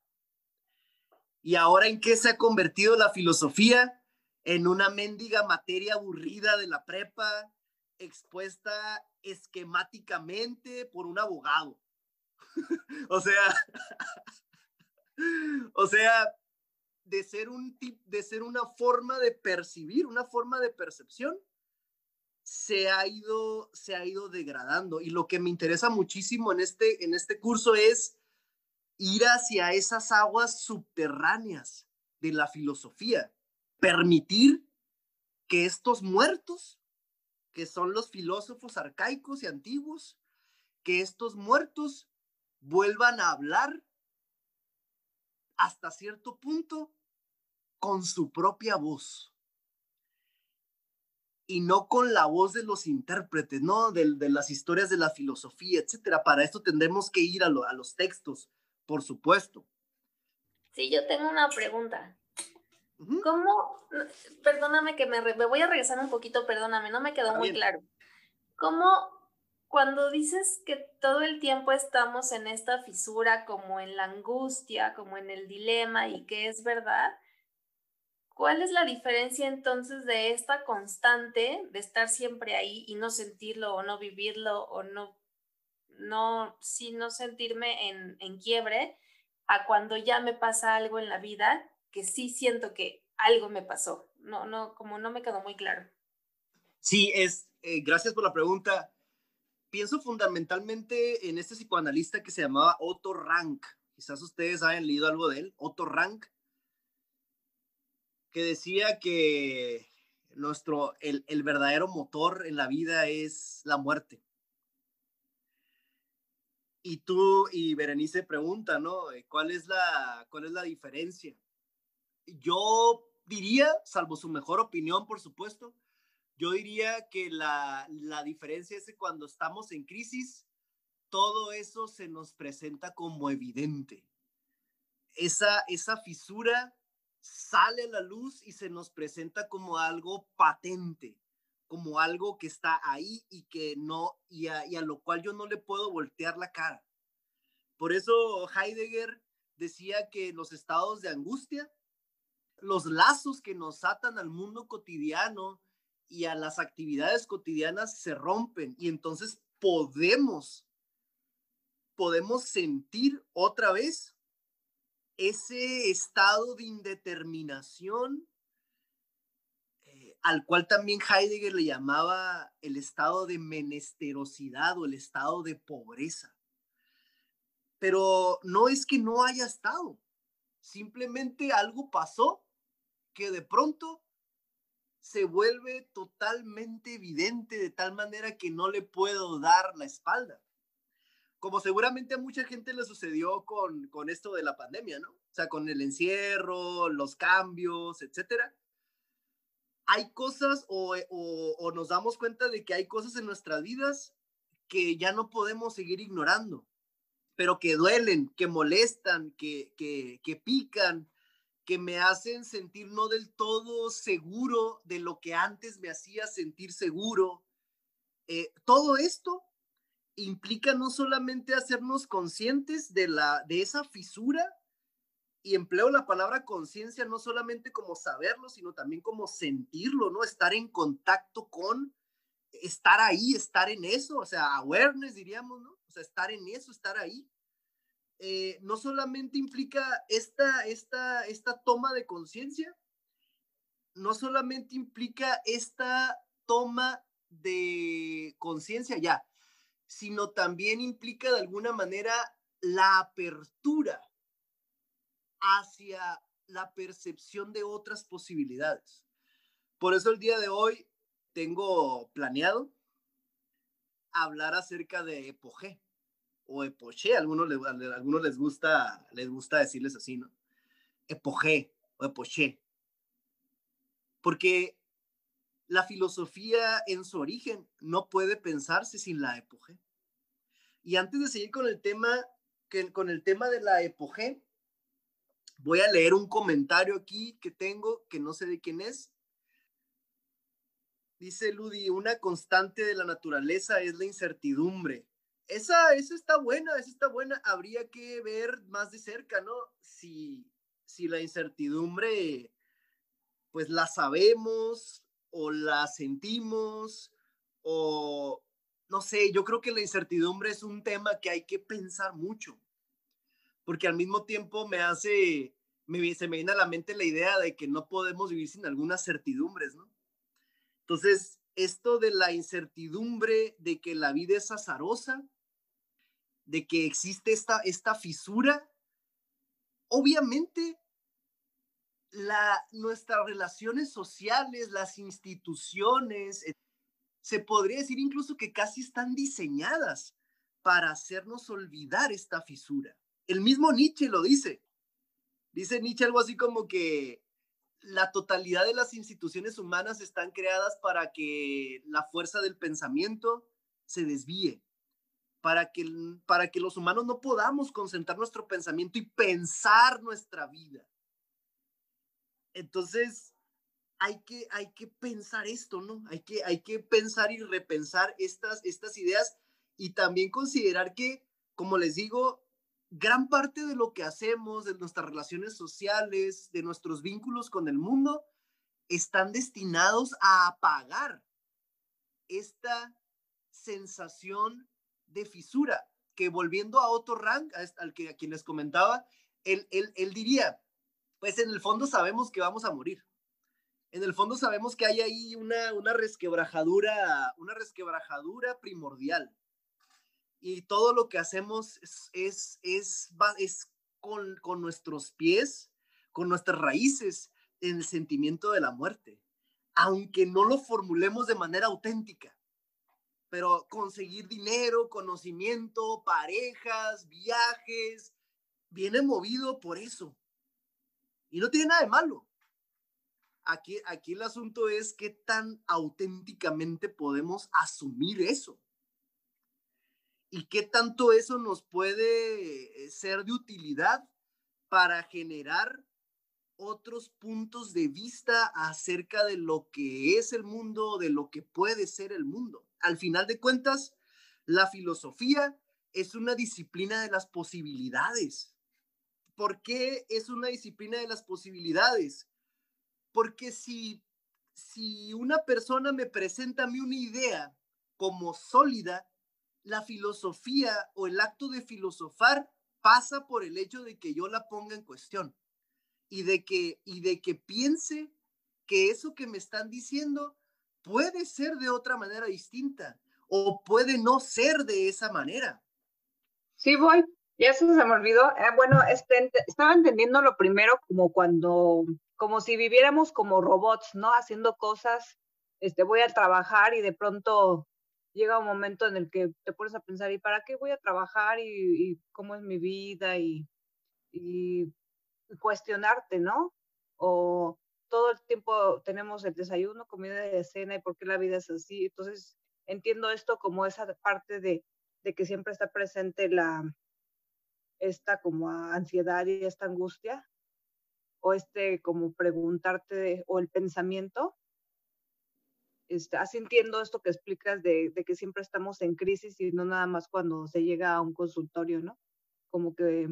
¿Y ahora en qué se ha convertido la filosofía? En una mendiga materia aburrida de la prepa, expuesta esquemáticamente por un abogado. o sea, o sea, de ser un de ser una forma de percibir, una forma de percepción, se ha ido, se ha ido degradando. Y lo que me interesa muchísimo en este, en este curso es ir hacia esas aguas subterráneas de la filosofía, permitir que estos muertos que son los filósofos arcaicos y antiguos, que estos muertos vuelvan a hablar hasta cierto punto con su propia voz y no con la voz de los intérpretes, ¿no? De, las historias de la filosofía, etcétera. Para esto tendremos que ir a, a los textos, por supuesto. Sí, yo tengo una pregunta. ¿Cómo, perdóname que me, me, voy a regresar un poquito, perdóname, no me quedó muy claro. ¿Cómo cuando dices que todo el tiempo estamos en esta fisura, como en la angustia, como en el dilema y que es verdad, ¿cuál es la diferencia entonces de esta constante de estar siempre ahí y no sentirlo o no vivirlo o no, no, no sentirme en, en quiebre a cuando ya me pasa algo en la vida que sí siento que algo me pasó. No, no, como no me quedó muy claro. Sí, es, eh, gracias por la pregunta. Pienso fundamentalmente en este psicoanalista que se llamaba Otto Rank. Quizás ustedes hayan leído algo de él, Otto Rank, que decía que nuestro, el, el verdadero motor en la vida es la muerte. Y tú y Berenice pregunta, ¿no? ¿Cuál es la, cuál es la diferencia? yo diría, salvo su mejor opinión, por supuesto, yo diría que la, la diferencia es que cuando estamos en crisis, todo eso se nos presenta como evidente. Esa, esa fisura sale a la luz y se nos presenta como algo patente, como algo que está ahí y que no, y a, y a lo cual yo no le puedo voltear la cara. Por eso Heidegger decía que los estados de angustia los lazos que nos atan al mundo cotidiano y a las actividades cotidianas se rompen y entonces podemos, podemos sentir otra vez ese estado de indeterminación eh, al cual también Heidegger le llamaba el estado de menesterosidad o el estado de pobreza. Pero no es que no haya estado, simplemente algo pasó que de pronto se vuelve totalmente evidente de tal manera que no le puedo dar la espalda. Como seguramente a mucha gente le sucedió con, con esto de la pandemia, ¿no? O sea, con el encierro, los cambios, etcétera. Hay cosas o, o, o nos damos cuenta de que hay cosas en nuestras vidas que ya no podemos seguir ignorando, pero que duelen, que molestan, que, que, que pican, que me hacen sentir no del todo seguro de lo que antes me hacía sentir seguro. Eh, todo esto implica no solamente hacernos conscientes de, la, de esa fisura, y empleo la palabra conciencia no solamente como saberlo, sino también como sentirlo, ¿no? Estar en contacto con, estar ahí, estar en eso, o sea, awareness diríamos, ¿no? O sea, estar en eso, estar ahí. Eh, no solamente implica esta, esta, esta toma de conciencia, no solamente implica esta toma de conciencia ya, sino también implica de alguna manera la apertura hacia la percepción de otras posibilidades. Por eso el día de hoy tengo planeado hablar acerca de Epogé o epoché, a algunos, les, algunos les, gusta, les gusta decirles así, ¿no? Epogé o epoché. Porque la filosofía en su origen no puede pensarse sin la epogé. Y antes de seguir con el tema, que, con el tema de la epogé, voy a leer un comentario aquí que tengo, que no sé de quién es. Dice Ludi, una constante de la naturaleza es la incertidumbre. Esa, esa está buena, esa está buena. Habría que ver más de cerca, ¿no? Si, si la incertidumbre, pues la sabemos o la sentimos o no sé, yo creo que la incertidumbre es un tema que hay que pensar mucho, porque al mismo tiempo me hace, me, se me viene a la mente la idea de que no podemos vivir sin algunas certidumbres, ¿no? Entonces, esto de la incertidumbre de que la vida es azarosa, de que existe esta, esta fisura, obviamente la, nuestras relaciones sociales, las instituciones, se podría decir incluso que casi están diseñadas para hacernos olvidar esta fisura. El mismo Nietzsche lo dice. Dice Nietzsche algo así como que la totalidad de las instituciones humanas están creadas para que la fuerza del pensamiento se desvíe, para que, para que los humanos no podamos concentrar nuestro pensamiento y pensar nuestra vida. Entonces, hay que, hay que pensar esto, ¿no? Hay que, hay que pensar y repensar estas, estas ideas y también considerar que, como les digo, gran parte de lo que hacemos, de nuestras relaciones sociales, de nuestros vínculos con el mundo, están destinados a apagar esta sensación de fisura, que volviendo a otro rank, al que a quien les comentaba, él, él, él diría, pues en el fondo sabemos que vamos a morir en el fondo sabemos que hay ahí una, una resquebrajadura, una resquebrajadura primordial. Y todo lo que hacemos es, es, es, es con, con nuestros pies, con nuestras raíces en el sentimiento de la muerte, aunque no lo formulemos de manera auténtica. Pero conseguir dinero, conocimiento, parejas, viajes, viene movido por eso. Y no tiene nada de malo. Aquí, aquí el asunto es qué tan auténticamente podemos asumir eso. Y qué tanto eso nos puede eh, ser de utilidad para generar otros puntos de vista acerca de lo que es el mundo, de lo que puede ser el mundo. Al final de cuentas, la filosofía es una disciplina de las posibilidades. ¿Por qué es una disciplina de las posibilidades? Porque si, si una persona me presenta a mí una idea como sólida, la filosofía o el acto de filosofar pasa por el hecho de que yo la ponga en cuestión y de que, y de que piense que eso que me están diciendo puede ser de otra manera distinta o puede no ser de esa manera. Sí, voy. Ya se me olvidó. Eh, bueno, este, estaba entendiendo lo primero como cuando como si viviéramos como robots, ¿no? Haciendo cosas, este, voy a trabajar y de pronto llega un momento en el que te pones a pensar, ¿y para qué voy a trabajar? ¿Y, cómo es mi vida? Y, y, cuestionarte, ¿no? O todo el tiempo tenemos el desayuno, comida de cena, ¿y por qué la vida es así? Entonces, entiendo esto como esa parte de, de que siempre está presente la, esta como ansiedad y esta angustia, o este como preguntarte o el pensamiento. Este, así entiendo esto que explicas de, de, que siempre estamos en crisis y no nada más cuando se llega a un consultorio, ¿no? Como que,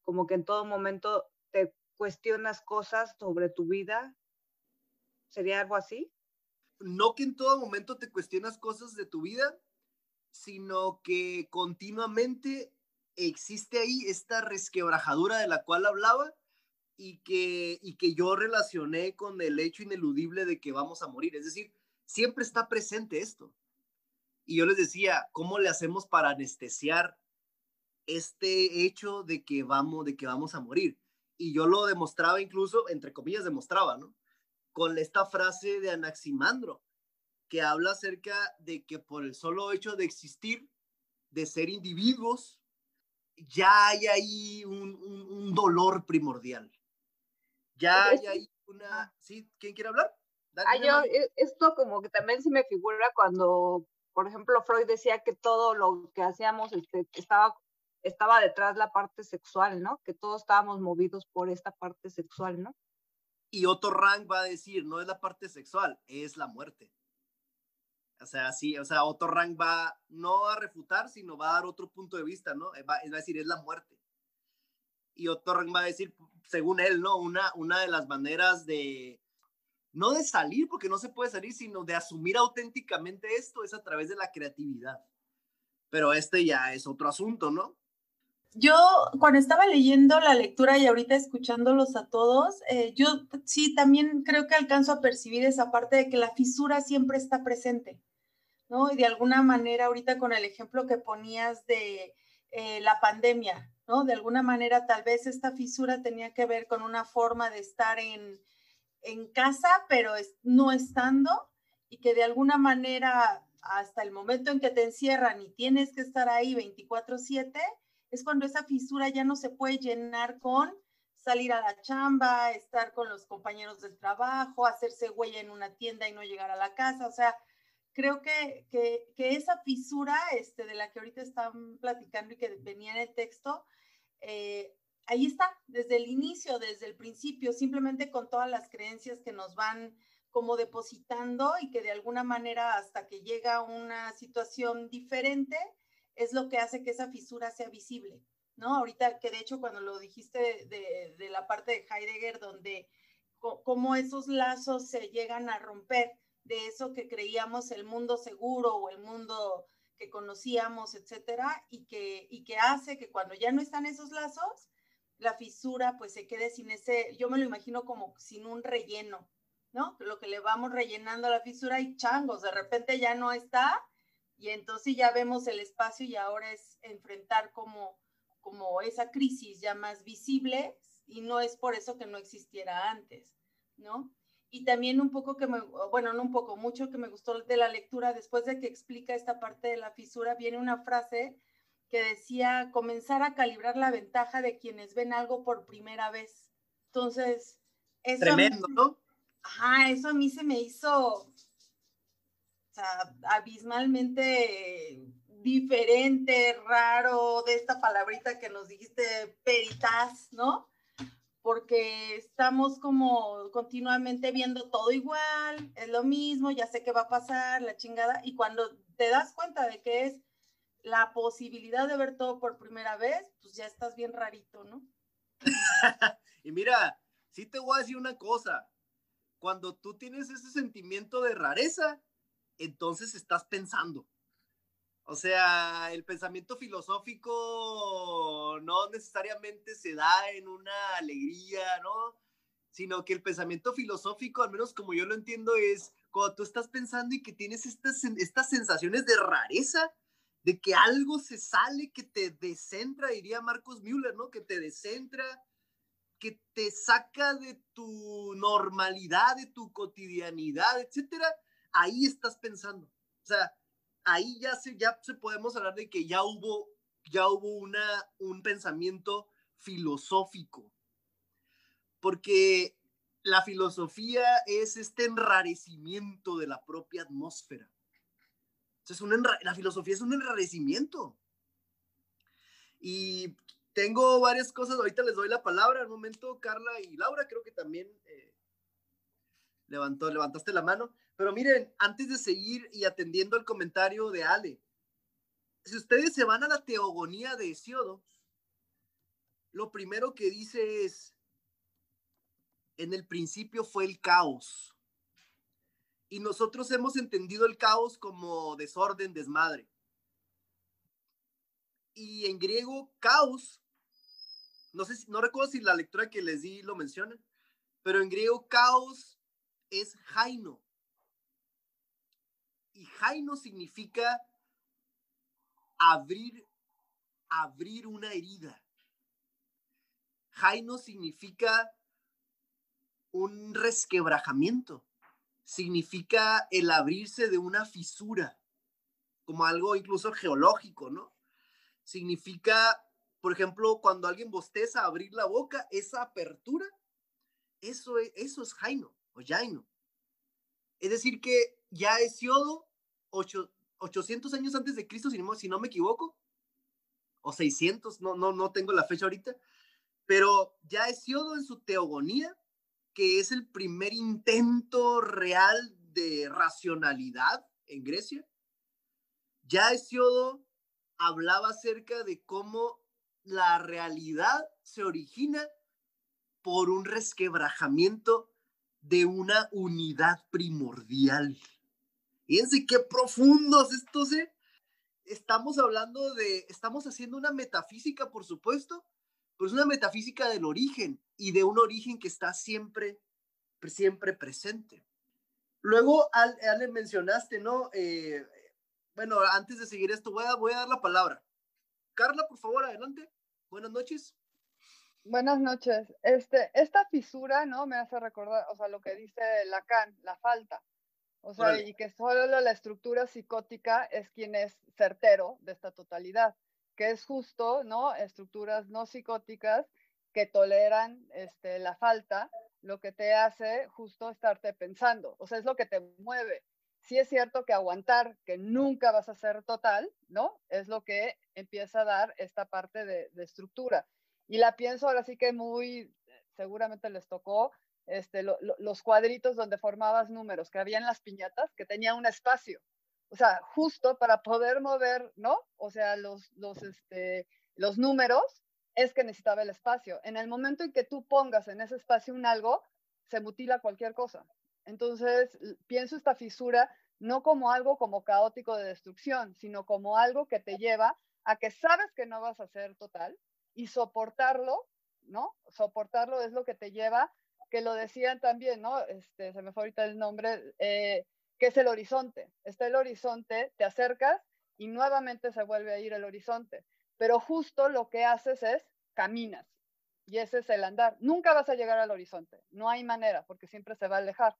como que en todo momento te cuestionas cosas sobre tu vida. ¿Sería algo así? No que en todo momento te cuestionas cosas de tu vida, sino que continuamente existe ahí esta resquebrajadura de la cual hablaba y que, y que yo relacioné con el hecho ineludible de que vamos a morir. Es decir, siempre está presente esto. Y yo les decía, ¿cómo le hacemos para anestesiar este hecho de que vamos, de que vamos a morir? Y yo lo demostraba incluso, entre comillas, demostraba, ¿no? Con esta frase de Anaximandro, que habla acerca de que por el solo hecho de existir, de ser individuos, ya hay ahí un, un dolor primordial ya hay una... ¿Sí? ¿Quién quiere hablar? Ah, yo, e, esto como que también se me figura cuando, por ejemplo, Freud decía que todo lo que hacíamos este, estaba, estaba detrás la parte sexual, ¿no? Que todos estábamos movidos por esta parte sexual, ¿no? Y otro rank va a decir, no es la parte sexual, es la muerte. O sea, sí, o sea, otro rank va no a refutar, sino va a dar otro punto de vista, ¿no? Va, va a decir, es la muerte y Otorren va a decir, según él, ¿no? Una, una de las maneras de, no de salir, porque no se puede salir, sino de asumir auténticamente esto es a través de la creatividad. Pero este ya es otro asunto, ¿no? Yo cuando estaba leyendo la lectura y ahorita escuchándolos a todos, eh, yo sí también creo que alcanzo a percibir esa parte de que la fisura siempre está presente, ¿no? Y de alguna manera ahorita con el ejemplo que ponías de eh, la pandemia, ¿no? De alguna manera, tal vez esta fisura tenía que ver con una forma de estar en, casa, pero no estando, y que de alguna manera hasta el momento en que te encierran y tienes que estar ahí 24/7, es cuando esa fisura ya no se puede llenar con salir a la chamba, estar con los compañeros del trabajo, hacerse huella en una tienda y no llegar a la casa. O sea, creo que, que, esa fisura este, de la que ahorita están platicando y que venía en el texto, eh, ahí está, desde el inicio, desde el principio, simplemente con todas las creencias que nos van como depositando y que de alguna manera hasta que llega una situación diferente es lo que hace que esa fisura sea visible, ¿no? Ahorita que de hecho cuando lo dijiste de, de la parte de Heidegger, donde cómo esos lazos se llegan a romper de eso que creíamos el mundo seguro o el mundo que conocíamos, etcétera, y que, y que hace que cuando ya no están esos lazos, la fisura pues se quede sin ese, yo me lo imagino como sin un relleno, ¿no? Lo que le vamos rellenando a la fisura y changos, de repente ya no está y entonces ya vemos el espacio y ahora es enfrentar como, como esa crisis ya más visible y no es por eso que no existiera antes, ¿no? y también un poco que me, bueno, no un poco, mucho que me gustó de la lectura, después de que explica esta parte de la fisura, viene una frase que decía comenzar a calibrar la ventaja de quienes ven algo por primera vez. Entonces, eso Tremendo, ¿no? Ajá, eso a mí se me hizo o sea, abismalmente diferente, raro, de esta palabrita que nos dijiste, peritas, ¿no? porque estamos como continuamente viendo todo igual, es lo mismo, ya sé qué va a pasar, la chingada, y cuando te das cuenta de que es la posibilidad de ver todo por primera vez, pues ya estás bien rarito, ¿no? y mira, sí te voy a decir una cosa, cuando tú tienes ese sentimiento de rareza, entonces estás pensando. O sea, el pensamiento filosófico no necesariamente se da en una alegría, ¿no? Sino que el pensamiento filosófico, al menos como yo lo entiendo, es cuando tú estás pensando y que tienes estas, estas sensaciones de rareza, de que algo se sale, que te descentra, diría Marcos Müller, ¿no? Que te descentra, que te saca de tu normalidad, de tu cotidianidad, etcétera. Ahí estás pensando. O sea, ahí ya se, ya se podemos hablar de que ya hubo, ya hubo una, un pensamiento filosófico. Porque la filosofía es este enrarecimiento de la propia atmósfera. Entonces, un la filosofía es un enrarecimiento. Y tengo varias cosas, ahorita les doy la palabra. Al momento, Carla y Laura, creo que también eh, levantó, levantaste la mano. Pero miren, antes de seguir y atendiendo el comentario de Ale, si ustedes se van a la teogonía de Hesiodo, lo primero que dice es, en el principio fue el caos. Y nosotros hemos entendido el caos como desorden, desmadre. Y en griego, caos, no sé si, no recuerdo si la lectura que les di lo menciona, pero en griego, caos es jaino. Y jaino significa abrir, abrir una herida. Jaino significa un resquebrajamiento. Significa el abrirse de una fisura, como algo incluso geológico, ¿no? Significa, por ejemplo, cuando alguien bosteza, abrir la boca, esa apertura, eso es, eso es Jaino o Jaino. Es decir, que ya Hesiodo, 800 años antes de Cristo, si no, si no me equivoco, o 600, no, no, no tengo la fecha ahorita, pero ya Hesiodo en su teogonía, que es el primer intento real de racionalidad en Grecia, ya Hesiodo hablaba acerca de cómo la realidad se origina por un resquebrajamiento de una unidad primordial. Fíjense qué profundos estos, ¿eh? Estamos hablando de, estamos haciendo una metafísica, por supuesto, pero es una metafísica del origen y de un origen que está siempre, siempre presente. Luego, Ale, mencionaste, ¿no? Eh, bueno, antes de seguir esto, voy a, voy a dar la palabra. Carla, por favor, adelante. Buenas noches. Buenas noches. Este, esta fisura, ¿no? Me hace recordar, o sea, lo que dice Lacan, la falta. O sea, y que solo la estructura psicótica es quien es certero de esta totalidad, que es justo, ¿no? Estructuras no psicóticas que toleran este, la falta, lo que te hace justo estarte pensando, o sea, es lo que te mueve. Sí es cierto que aguantar, que nunca vas a ser total, ¿no? Es lo que empieza a dar esta parte de, estructura. Y la pienso ahora sí que muy, seguramente les tocó, este, los cuadritos donde formabas números que había en las piñatas, que tenía un espacio. O sea, justo para poder mover, ¿no? O sea, los, los, este, los números es que necesitaba el espacio. En el momento en que tú pongas en ese espacio un algo, se mutila cualquier cosa. Entonces, pienso esta fisura no como algo como caótico de destrucción, sino como algo que te lleva a que sabes que no vas a ser total y soportarlo, ¿no? Soportarlo es lo que te lleva que lo decían también, ¿no? Este, se me fue ahorita el nombre, eh, que es el horizonte. Está el horizonte, te acercas y nuevamente se vuelve a ir el horizonte. Pero justo lo que haces es caminas. Y ese es el andar. Nunca vas a llegar al horizonte. No hay manera, porque siempre se va a alejar.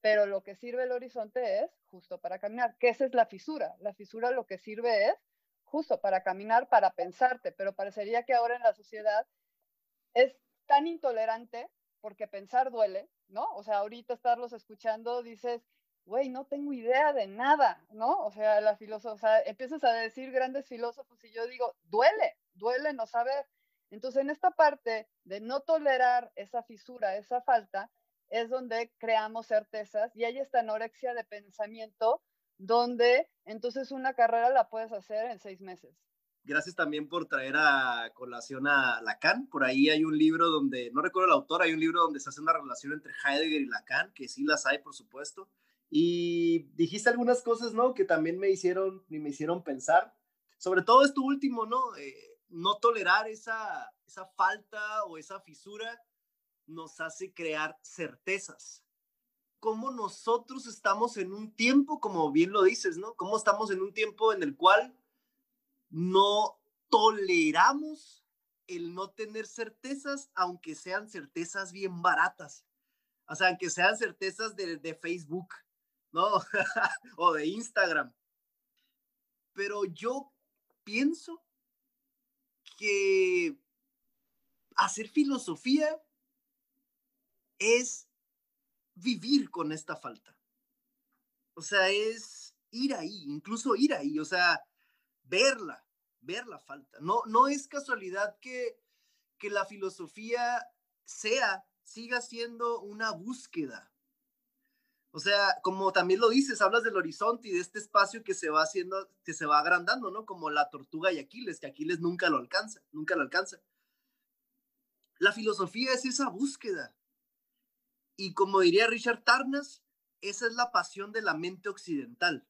Pero lo que sirve el horizonte es justo para caminar, que esa es la fisura. La fisura lo que sirve es justo para caminar, para pensarte. Pero parecería que ahora en la sociedad es tan intolerante porque pensar duele, ¿no? O sea, ahorita estarlos escuchando dices, güey, no tengo idea de nada, ¿no? O sea, la sea, empiezas a decir grandes filósofos y yo digo, duele, duele no saber. Entonces, en esta parte de no tolerar esa fisura, esa falta, es donde creamos certezas y hay esta anorexia de pensamiento donde entonces una carrera la puedes hacer en seis meses, Gracias también por traer a colación a Lacan. Por ahí hay un libro donde, no recuerdo el autor, hay un libro donde se hace una relación entre Heidegger y Lacan, que sí las hay, por supuesto. Y dijiste algunas cosas, ¿no? Que también me hicieron, me hicieron pensar. Sobre todo esto último, ¿no? Eh, no tolerar esa, esa falta o esa fisura nos hace crear certezas. Cómo nosotros estamos en un tiempo, como bien lo dices, ¿no? Cómo estamos en un tiempo en el cual no toleramos el no tener certezas, aunque sean certezas bien baratas. O sea, aunque sean certezas de, Facebook, ¿no? o de Instagram. Pero yo pienso que hacer filosofía es vivir con esta falta. O sea, es ir ahí, incluso ir ahí. O sea, verla, ver la falta. No, no es casualidad que, que la filosofía sea, siga siendo una búsqueda. O sea, como también lo dices, hablas del horizonte y de este espacio que se va haciendo, que se va agrandando, ¿no? Como la tortuga y Aquiles, que Aquiles nunca lo alcanza, nunca lo alcanza. La filosofía es esa búsqueda. Y como diría Richard Tarnas, esa es la pasión de la mente occidental.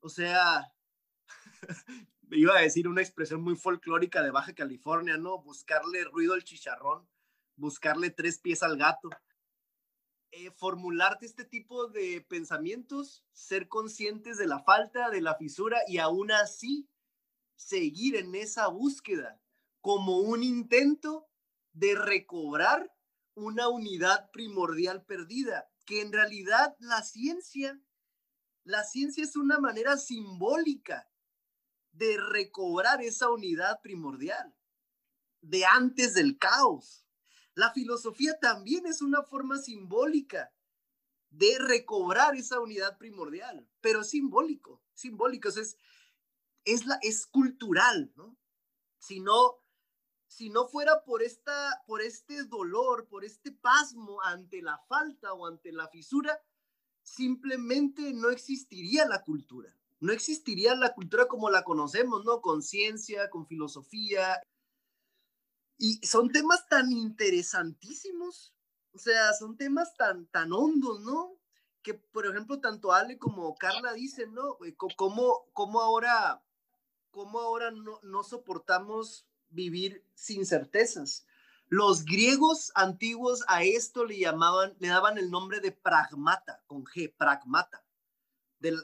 O sea, iba a decir una expresión muy folclórica de Baja California, ¿no? Buscarle ruido al chicharrón, buscarle tres pies al gato. Eh, formularte este tipo de pensamientos, ser conscientes de la falta, de la fisura y aún así seguir en esa búsqueda como un intento de recobrar una unidad primordial perdida, que en realidad la ciencia, la ciencia es una manera simbólica de recobrar esa unidad primordial, de antes del caos. La filosofía también es una forma simbólica de recobrar esa unidad primordial, pero simbólico, simbólico, es, es, la, es cultural, ¿no? Si no, si no fuera por, esta, por este dolor, por este pasmo ante la falta o ante la fisura, simplemente no existiría la cultura no existiría la cultura como la conocemos, ¿no? Con ciencia, con filosofía. Y son temas tan interesantísimos, o sea, son temas tan, tan hondos, ¿no? Que, por ejemplo, tanto Ale como Carla dicen, ¿no? Eh, ¿Cómo, cómo ahora, cómo ahora no, no soportamos vivir sin certezas? Los griegos antiguos a esto le llamaban, le daban el nombre de pragmata, con G, pragmata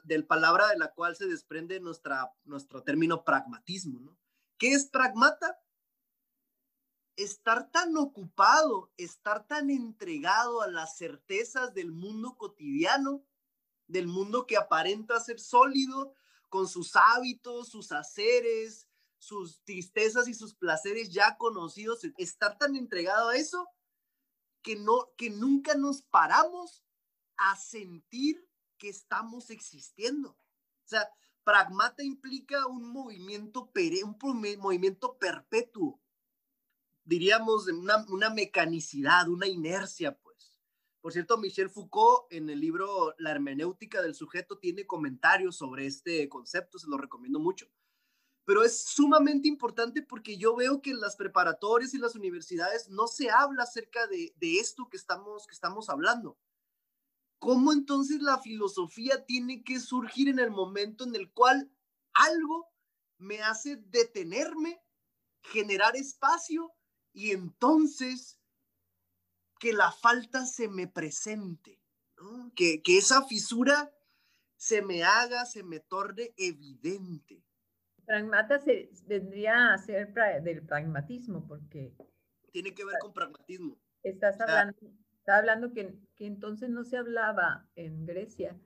del, palabra de la cual se desprende nuestra, nuestro término pragmatismo, ¿no? ¿Qué es pragmata? Estar tan ocupado, estar tan entregado a las certezas del mundo cotidiano, del mundo que aparenta ser sólido, con sus hábitos, sus haceres, sus tristezas y sus placeres ya conocidos, estar tan entregado a eso que no que nunca nos paramos a sentir que estamos existiendo. O sea, pragmata implica un movimiento un movimiento perpetuo. Diríamos una, una mecanicidad, una inercia, pues. Por cierto, Michel Foucault en el libro La hermenéutica del sujeto tiene comentarios sobre este concepto, se lo recomiendo mucho pero es sumamente importante porque yo veo que en las preparatorias y las universidades no se habla acerca de, esto que estamos, que estamos hablando. ¿Cómo entonces la filosofía tiene que surgir en el momento en el cual algo me hace detenerme, generar espacio y entonces que la falta se me presente, que, que esa fisura se me haga, se me torne evidente? Pragmata se, vendría a ser del pragmatismo, porque... Tiene que ver con pragmatismo. Estás hablando, está hablando que, que, entonces no se hablaba en Grecia,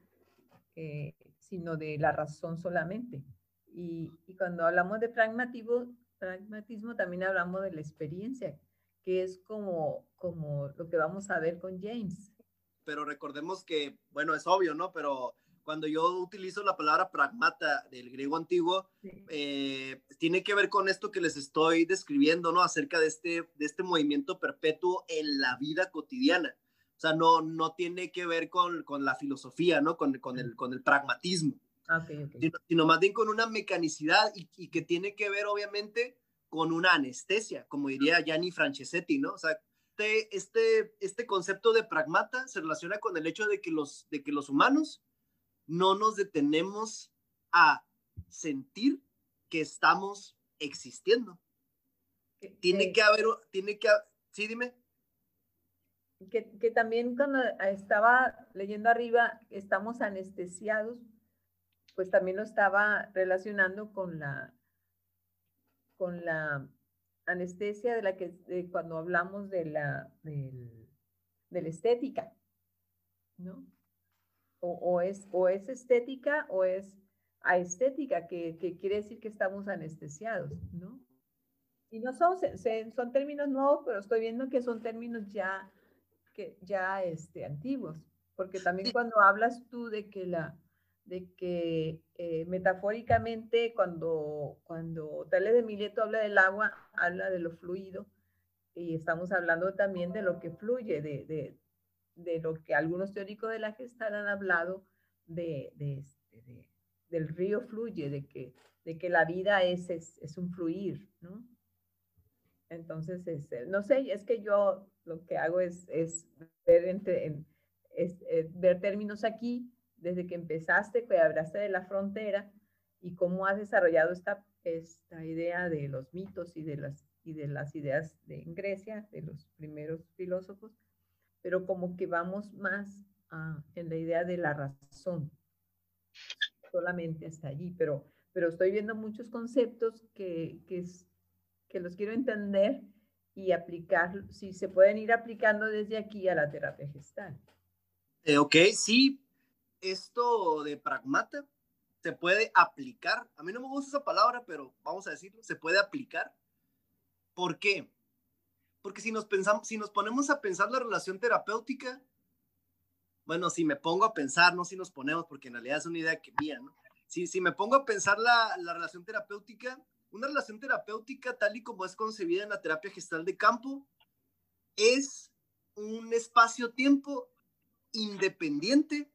eh, sino de la razón solamente. Y, y, cuando hablamos de pragmatismo, pragmatismo, también hablamos de la experiencia, que es como, como lo que vamos a ver con James. Pero recordemos que, bueno, es obvio, ¿no? Pero cuando yo utilizo la palabra pragmata del griego antiguo, eh, tiene que ver con esto que les estoy describiendo, ¿no? Acerca de este, de este movimiento perpetuo en la vida cotidiana. O sea, no, no tiene que ver con, con la filosofía, ¿no? Con, con, el, con el pragmatismo. Ah, sino, más bien con una mecanicidad y, y, que tiene que ver, obviamente, con una anestesia, como diría Gianni Francesetti, ¿no? O sea, este, este, este concepto de pragmata se relaciona con el hecho de que los, de que los humanos no nos detenemos a sentir que estamos existiendo. Tiene que haber, tiene que, sí, dime. Que, que, también cuando estaba leyendo arriba, estamos anestesiados, pues también lo estaba relacionando con la, con la anestesia de la que cuando hablamos de la, del, de la estética, ¿no? o, es, o es estética o es aestética, que, que quiere decir que estamos anestesiados, ¿no? Y no son, son términos nuevos, pero estoy viendo que son términos ya, que, ya este, antiguos, porque también cuando hablas tú de que la, de que eh, metafóricamente cuando, cuando Tale de Mileto habla del agua, habla de lo fluido, y estamos hablando también de lo que fluye, de, de, de lo que algunos teóricos de la Gestalt han hablado de, este, de, del río fluye, de que, de que la vida es, es, un fluir, ¿no? Entonces, este, no sé, es que yo lo que hago es, es ver, entre, es, eh, ver términos aquí, desde que empezaste, que hablaste de la frontera y cómo has desarrollado esta, esta idea de los mitos y de las, y de las ideas de en Grecia, de los primeros filósofos, pero como que vamos más en la idea de la razón, solamente hasta allí, pero, pero estoy viendo muchos conceptos que, que, que los quiero entender y aplicar, si se pueden ir aplicando desde aquí a la terapia gestal. Eh, ok, sí, esto de pragmata se puede aplicar. A mí no me gusta esa palabra, pero vamos a decirlo, se puede aplicar. ¿Por qué? Porque si nos, pensamos, si nos ponemos a pensar la relación terapéutica, bueno, si me pongo a pensar, no si nos ponemos, porque en realidad es una idea que mía, ¿no? Si, si me pongo a pensar la, la relación terapéutica, una relación terapéutica tal y como es concebida en la terapia gestal de campo, es un espacio-tiempo independiente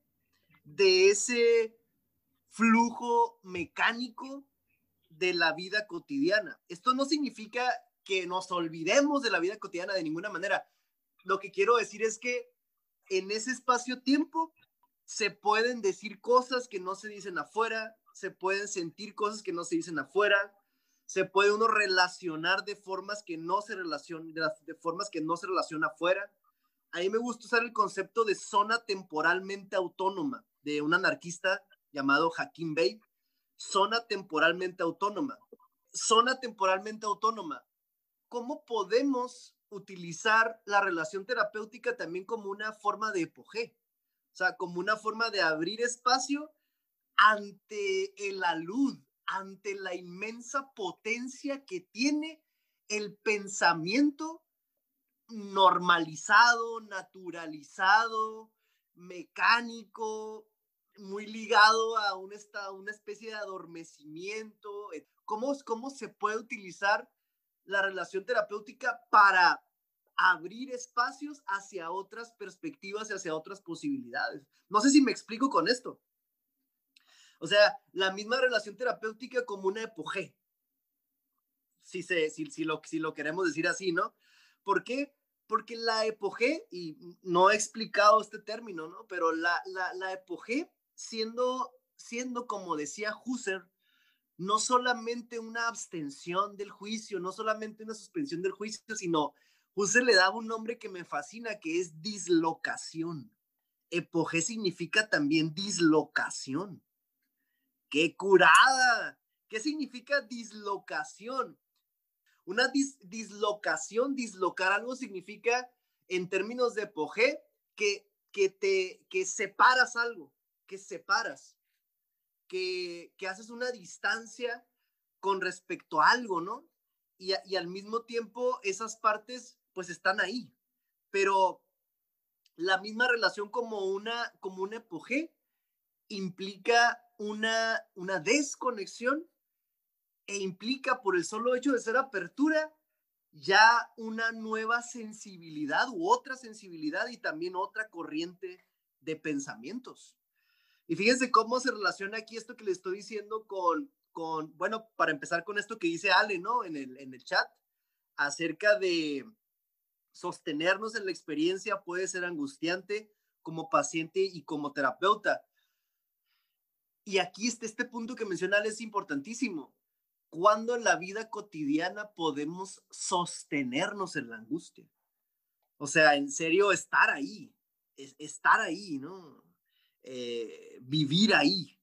de ese flujo mecánico de la vida cotidiana. Esto no significa que nos olvidemos de la vida cotidiana de ninguna manera. Lo que quiero decir es que en ese espacio-tiempo se pueden decir cosas que no se dicen afuera, se pueden sentir cosas que no se dicen afuera, se puede uno relacionar de formas que no se relacionan, de, formas que no se relaciona afuera. A mí me gusta usar el concepto de zona temporalmente autónoma de un anarquista llamado Hakim Bey. Zona temporalmente autónoma. Zona temporalmente autónoma cómo podemos utilizar la relación terapéutica también como una forma de epoge. O sea, como una forma de abrir espacio ante la luz, ante la inmensa potencia que tiene el pensamiento normalizado, naturalizado, mecánico, muy ligado a un estado, una especie de adormecimiento. Eh, ¿Cómo, ¿Cómo se puede utilizar la relación terapéutica para abrir espacios hacia otras perspectivas y hacia otras posibilidades? No sé si me explico con esto. O sea, la misma relación terapéutica como una epogé. Si, se, si, si, lo, si lo queremos decir así, ¿no? ¿Por qué? Porque la epogé, y no he explicado este término, ¿no? Pero la, la, la epogé, siendo, siendo, como decía Husserl, no solamente una abstención del juicio, no solamente una suspensión del juicio, sino Husserl le daba un nombre que me fascina, que es dislocación. Epogé significa también dislocación. ¡Qué curada! ¿Qué significa dislocación? Una dislocación, dislocar algo significa, en términos de poje, que, que te que separas algo, que separas, que, que haces una distancia con respecto a algo, ¿no? Y, al mismo tiempo esas partes pues están ahí, pero la misma relación como una, como un epoge implica una, una desconexión e implica por el solo hecho de ser apertura ya una nueva sensibilidad u otra sensibilidad y también otra corriente de pensamientos. Y fíjense cómo se relaciona aquí esto que le estoy diciendo con, con bueno, para empezar con esto que dice Ale, ¿no? En el, en el chat, acerca de sostenernos en la experiencia puede ser angustiante como paciente y como terapeuta. Y aquí está este punto que menciona es importantísimo. ¿Cuándo en la vida cotidiana podemos sostenernos en la angustia? O sea, en serio, estar ahí, estar ahí, ¿no? Eh, vivir ahí.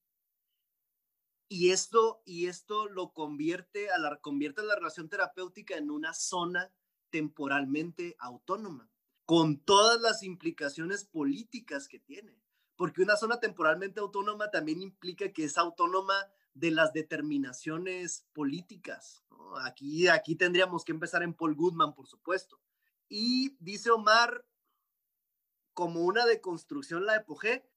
Y esto, y esto lo convierte a la, convierte la relación terapéutica en una zona temporalmente autónoma, con todas las implicaciones políticas que tiene porque una zona temporalmente autónoma también implica que es autónoma de las determinaciones políticas. Aquí, aquí tendríamos que empezar en Paul Goodman, por supuesto. Y dice Omar, como una deconstrucción la epogé,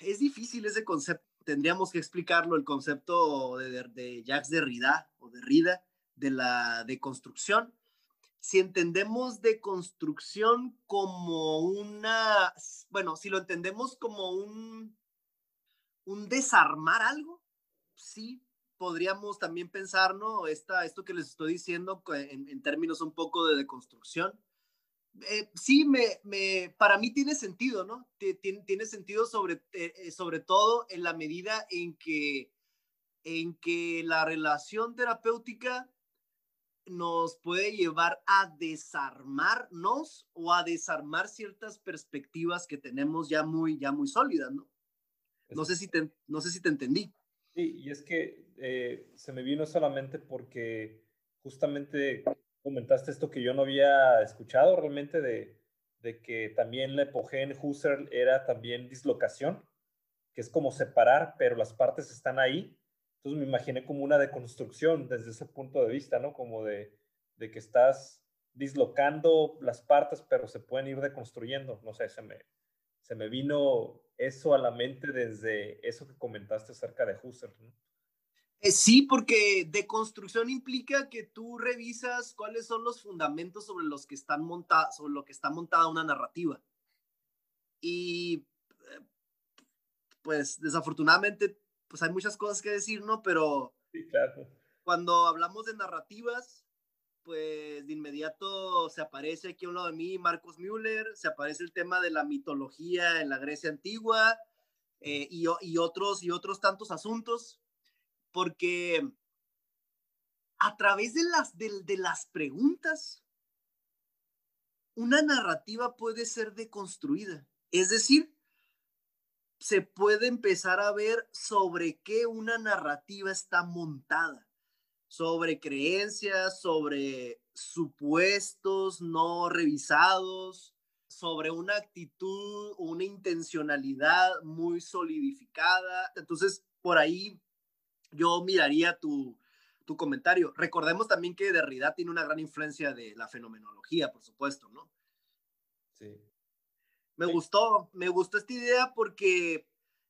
es difícil ese concepto, tendríamos que explicarlo, el concepto de, de Jacques Derrida o Derrida de la deconstrucción si entendemos de construcción como una, bueno, si lo entendemos como un, un desarmar algo, sí, podríamos también pensar, ¿no? Esta, esto que les estoy diciendo en, términos un poco de deconstrucción. Eh, sí, me, me, para mí tiene sentido, ¿no? Tiene, tiene sentido sobre, eh, sobre todo en la medida en que, en que la relación terapéutica nos puede llevar a desarmarnos o a desarmar ciertas perspectivas que tenemos ya muy, ya muy sólidas, ¿no? No sé si te, no sé si te entendí. Sí, y es que eh, se me vino solamente porque justamente comentaste esto que yo no había escuchado realmente de, de que también la epoge en Husserl era también dislocación, que es como separar, pero las partes están ahí entonces me imaginé como una deconstrucción desde ese punto de vista, ¿no? Como de, de que estás dislocando las partes, pero se pueden ir deconstruyendo. No sé, se me, se me vino eso a la mente desde eso que comentaste acerca de Husserl, ¿no? Eh, sí, porque deconstrucción implica que tú revisas cuáles son los fundamentos sobre los que están montados, sobre lo que está montada una narrativa. Y eh, pues desafortunadamente pues hay muchas cosas que decir, ¿no? Pero cuando hablamos de narrativas, pues de inmediato se aparece aquí a un lado de mí Marcos Müller, se aparece el tema de la mitología en la Grecia antigua eh, y, y, otros, y otros tantos asuntos, porque a través de las, de, las preguntas, una narrativa puede ser deconstruida. Es decir, se puede empezar a ver sobre qué una narrativa está montada, sobre creencias, sobre supuestos no revisados, sobre una actitud, una intencionalidad muy solidificada. Entonces, por ahí yo miraría tu, tu comentario. Recordemos también que Derrida tiene una gran influencia de la fenomenología, por supuesto, ¿no? Sí. Me gustó, me gustó esta idea porque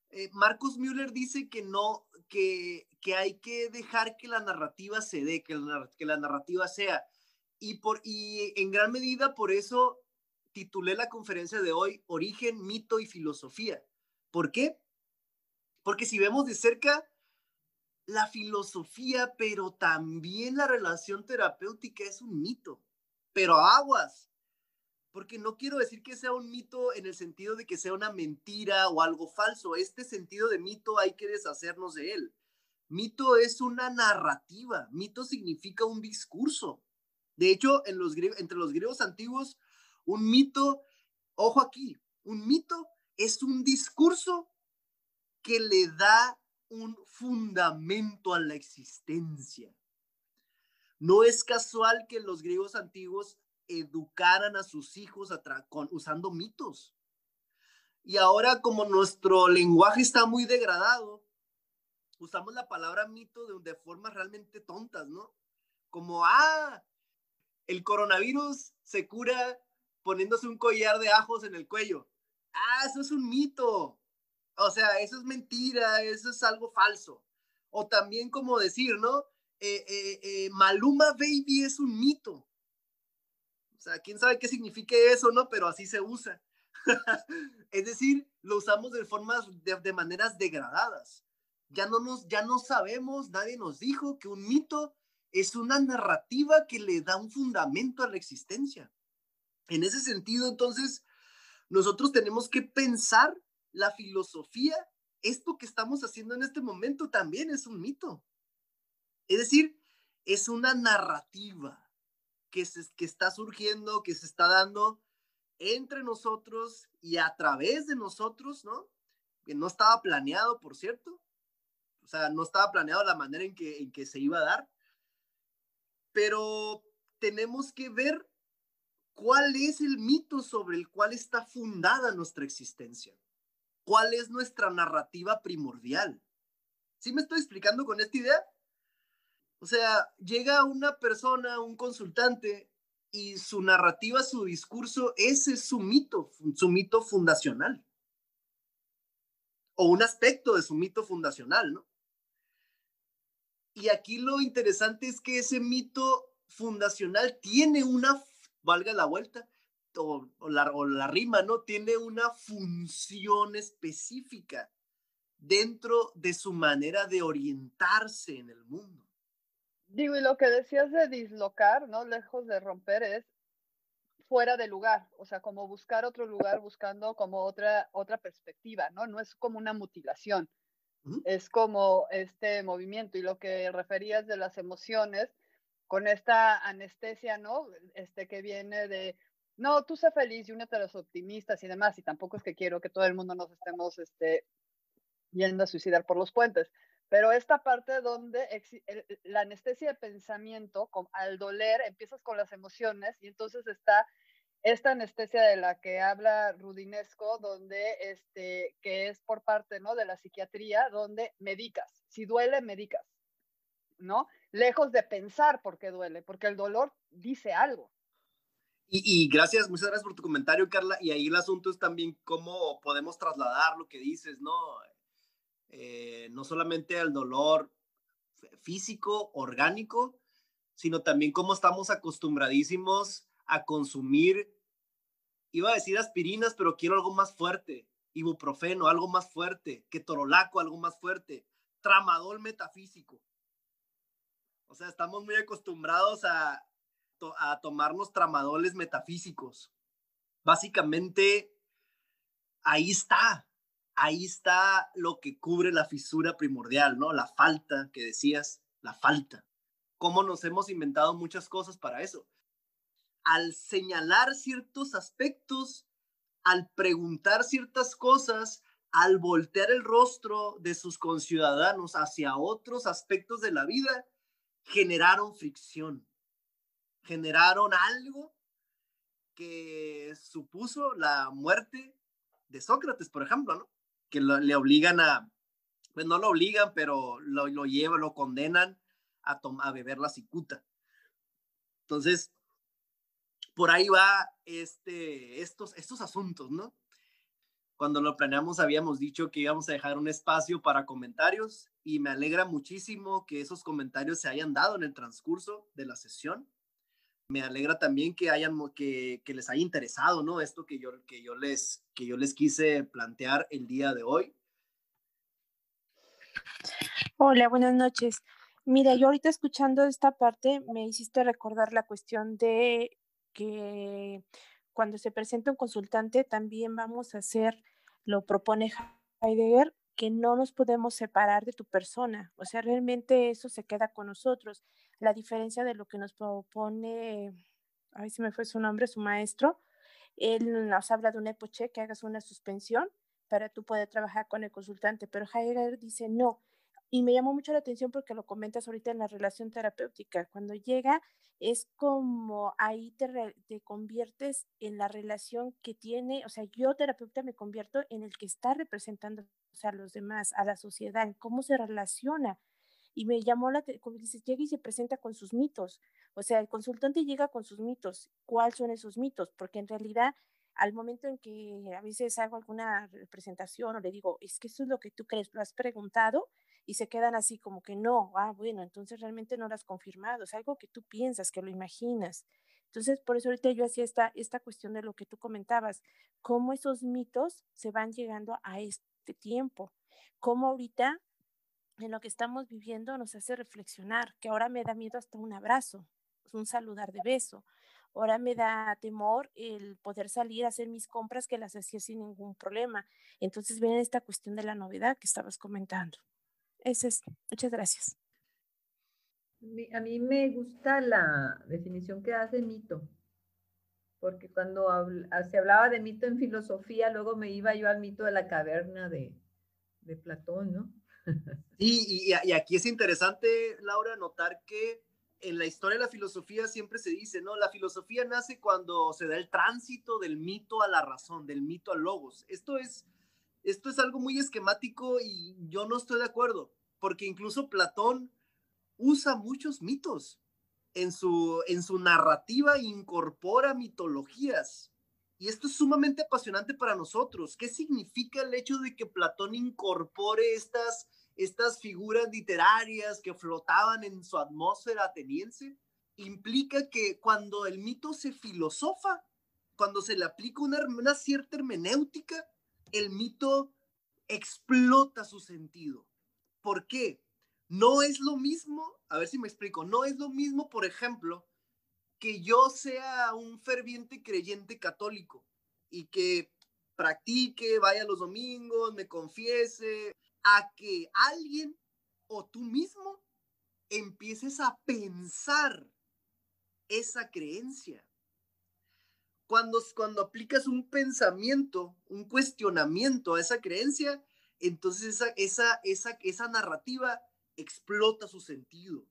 eh, Marcus Müller dice que no, que, que hay que dejar que la narrativa se dé, que la, que la narrativa sea. Y, por, y en gran medida por eso titulé la conferencia de hoy Origen, mito y filosofía. ¿Por qué? Porque si vemos de cerca la filosofía, pero también la relación terapéutica es un mito. Pero aguas, porque no quiero decir que sea un mito en el sentido de que sea una mentira o algo falso. Este sentido de mito hay que deshacernos de él. Mito es una narrativa, mito significa un discurso. De hecho, entre los griegos antiguos, un mito, ojo aquí, un mito es un discurso que le da un fundamento a la existencia. No es casual que los griegos antiguos educaran a sus hijos usando mitos. Y ahora como nuestro lenguaje está muy degradado, usamos la palabra mito de, de formas realmente tontas, ¿no? Como, ah, el coronavirus se cura poniéndose un collar de ajos en el cuello. Ah, eso es un mito. O sea, eso es mentira, eso es algo falso. O también como decir, ¿no? Eh, eh, eh, Maluma Baby es un mito. O sea, quién sabe qué significa eso, ¿no? Pero así se usa. es decir, lo usamos de formas, de, de, maneras degradadas. Ya no, nos, ya no sabemos, nadie nos dijo que un mito es una narrativa que le da un fundamento a la existencia. En ese sentido, entonces, nosotros tenemos que pensar la filosofía, esto que estamos haciendo en este momento también es un mito. Es decir, es una narrativa que, se, que está surgiendo, que se está dando entre nosotros y a través de nosotros, ¿no? Que no estaba planeado, por cierto. O sea, no estaba planeado la manera en que, en que se iba a dar. Pero tenemos que ver cuál es el mito sobre el cual está fundada nuestra existencia. ¿Cuál es nuestra narrativa primordial? ¿Sí me estoy explicando con esta idea? O sea, llega una persona, un consultante, y su narrativa, su discurso, ese es su mito, su mito fundacional. O un aspecto de su mito fundacional, ¿no? Y aquí lo interesante es que ese mito fundacional tiene una, valga la vuelta, o, la, rima, ¿no? Tiene una función específica dentro de su manera de orientarse en el mundo. Digo, y lo que decías de dislocar, ¿no? Lejos de romper es fuera de lugar, o sea, como buscar otro lugar buscando como otra, otra perspectiva, ¿no? No es como una mutilación, es como este movimiento y lo que referías de las emociones con esta anestesia, ¿no? Este que viene de no, tú sé feliz y únete a los optimistas y demás, y tampoco es que quiero que todo el mundo nos estemos este, yendo a suicidar por los puentes, pero esta parte donde la anestesia de pensamiento, al doler, empiezas con las emociones y entonces está esta anestesia de la que habla Rudinesco, donde este, que es por parte ¿no? de la psiquiatría, donde medicas. Si duele, medicas, ¿no? Lejos de pensar por qué duele, porque el dolor dice algo. Y, gracias, muchas gracias por tu comentario, Carla. Y ahí el asunto es también cómo podemos trasladar lo que dices, ¿no? Eh, no solamente al dolor físico, orgánico, sino también cómo estamos acostumbradísimos a consumir, iba a decir aspirinas, pero quiero algo más fuerte, ibuprofeno, algo más fuerte, ketorolaco, algo más fuerte, tramadol metafísico. O sea, estamos muy acostumbrados a, a tomarnos tramadoles metafísicos. Básicamente, ahí está, ahí está lo que cubre la fisura primordial, ¿no? La falta que decías, la falta. Cómo nos hemos inventado muchas cosas para eso. Al señalar ciertos aspectos, al preguntar ciertas cosas, al voltear el rostro de sus conciudadanos hacia otros aspectos de la vida, generaron fricción generaron algo que supuso la muerte de Sócrates, por ejemplo, ¿no? Que le obligan a, pues no lo obligan, pero lo, lo llevan, lo condenan a, a beber la cicuta. Entonces, por ahí va este, estos, estos asuntos, ¿no? Cuando lo planeamos habíamos dicho que íbamos a dejar un espacio para comentarios y me alegra muchísimo que esos comentarios se hayan dado en el transcurso de la sesión. Me alegra también que hayan que, que les haya interesado, ¿no? Esto que yo que yo les que yo les quise plantear el día de hoy. Hola, buenas noches. Mira, yo ahorita escuchando esta parte me hiciste recordar la cuestión de que cuando se presenta un consultante también vamos a hacer, lo propone Heidegger, que no nos podemos separar de tu persona. O sea, realmente eso se queda con nosotros. La diferencia de lo que nos propone, a ver si me fue su nombre, su maestro, él nos habla de un epoche, que hagas una suspensión para tú poder trabajar con el consultante, pero Heidegger dice no. Y me llamó mucho la atención porque lo comentas ahorita en la relación terapéutica. Cuando llega es como ahí te, te, conviertes en la relación que tiene, o sea, yo terapeuta me convierto en el que está representando a los demás, a la sociedad, en cómo se relaciona. Y me llamó la como dices, llega y se presenta con sus mitos. O sea, el consultante llega con sus mitos. ¿Cuáles son esos mitos? Porque en realidad, al momento en que a veces hago alguna representación o le digo, es que eso es lo que tú crees, lo has preguntado, y se quedan así como que no, ah, bueno, entonces realmente no lo has confirmado, es algo que tú piensas, que lo imaginas. Entonces, por eso ahorita yo hacía esta, esta cuestión de lo que tú comentabas, cómo esos mitos se van llegando a este tiempo, cómo ahorita en lo que estamos viviendo nos hace reflexionar, que ahora me da miedo hasta un abrazo, un saludar de beso, ahora me da temor el poder salir a hacer mis compras que las hacía sin ningún problema. Entonces viene esta cuestión de la novedad que estabas comentando. Ese es. Muchas gracias. A mí me gusta la definición que hace mito, porque cuando ah, se hablaba de mito en filosofía, luego me iba yo al mito de la caverna de, de Platón, ¿no? Y, aquí es interesante, Laura, notar que en la historia de la filosofía siempre se dice, ¿no? La filosofía nace cuando se da el tránsito del mito a la razón, del mito al logos. Esto es esto es algo muy esquemático y yo no estoy de acuerdo, porque incluso Platón usa muchos mitos. En su, en su narrativa incorpora mitologías. Y esto es sumamente apasionante para nosotros. ¿Qué significa el hecho de que Platón incorpore estas, estas figuras literarias que flotaban en su atmósfera ateniense? Implica que cuando el mito se filosofa, cuando se le aplica una, una cierta hermenéutica, el mito explota su sentido. ¿Por qué? No es lo mismo, a ver si me explico, no es lo mismo, por ejemplo, que yo sea un ferviente creyente católico y que practique, vaya los domingos, me confiese, a que alguien o tú mismo empieces a pensar esa creencia. Cuando, cuando aplicas un pensamiento, un cuestionamiento a esa creencia, entonces esa, esa, esa, esa narrativa explota su sentido.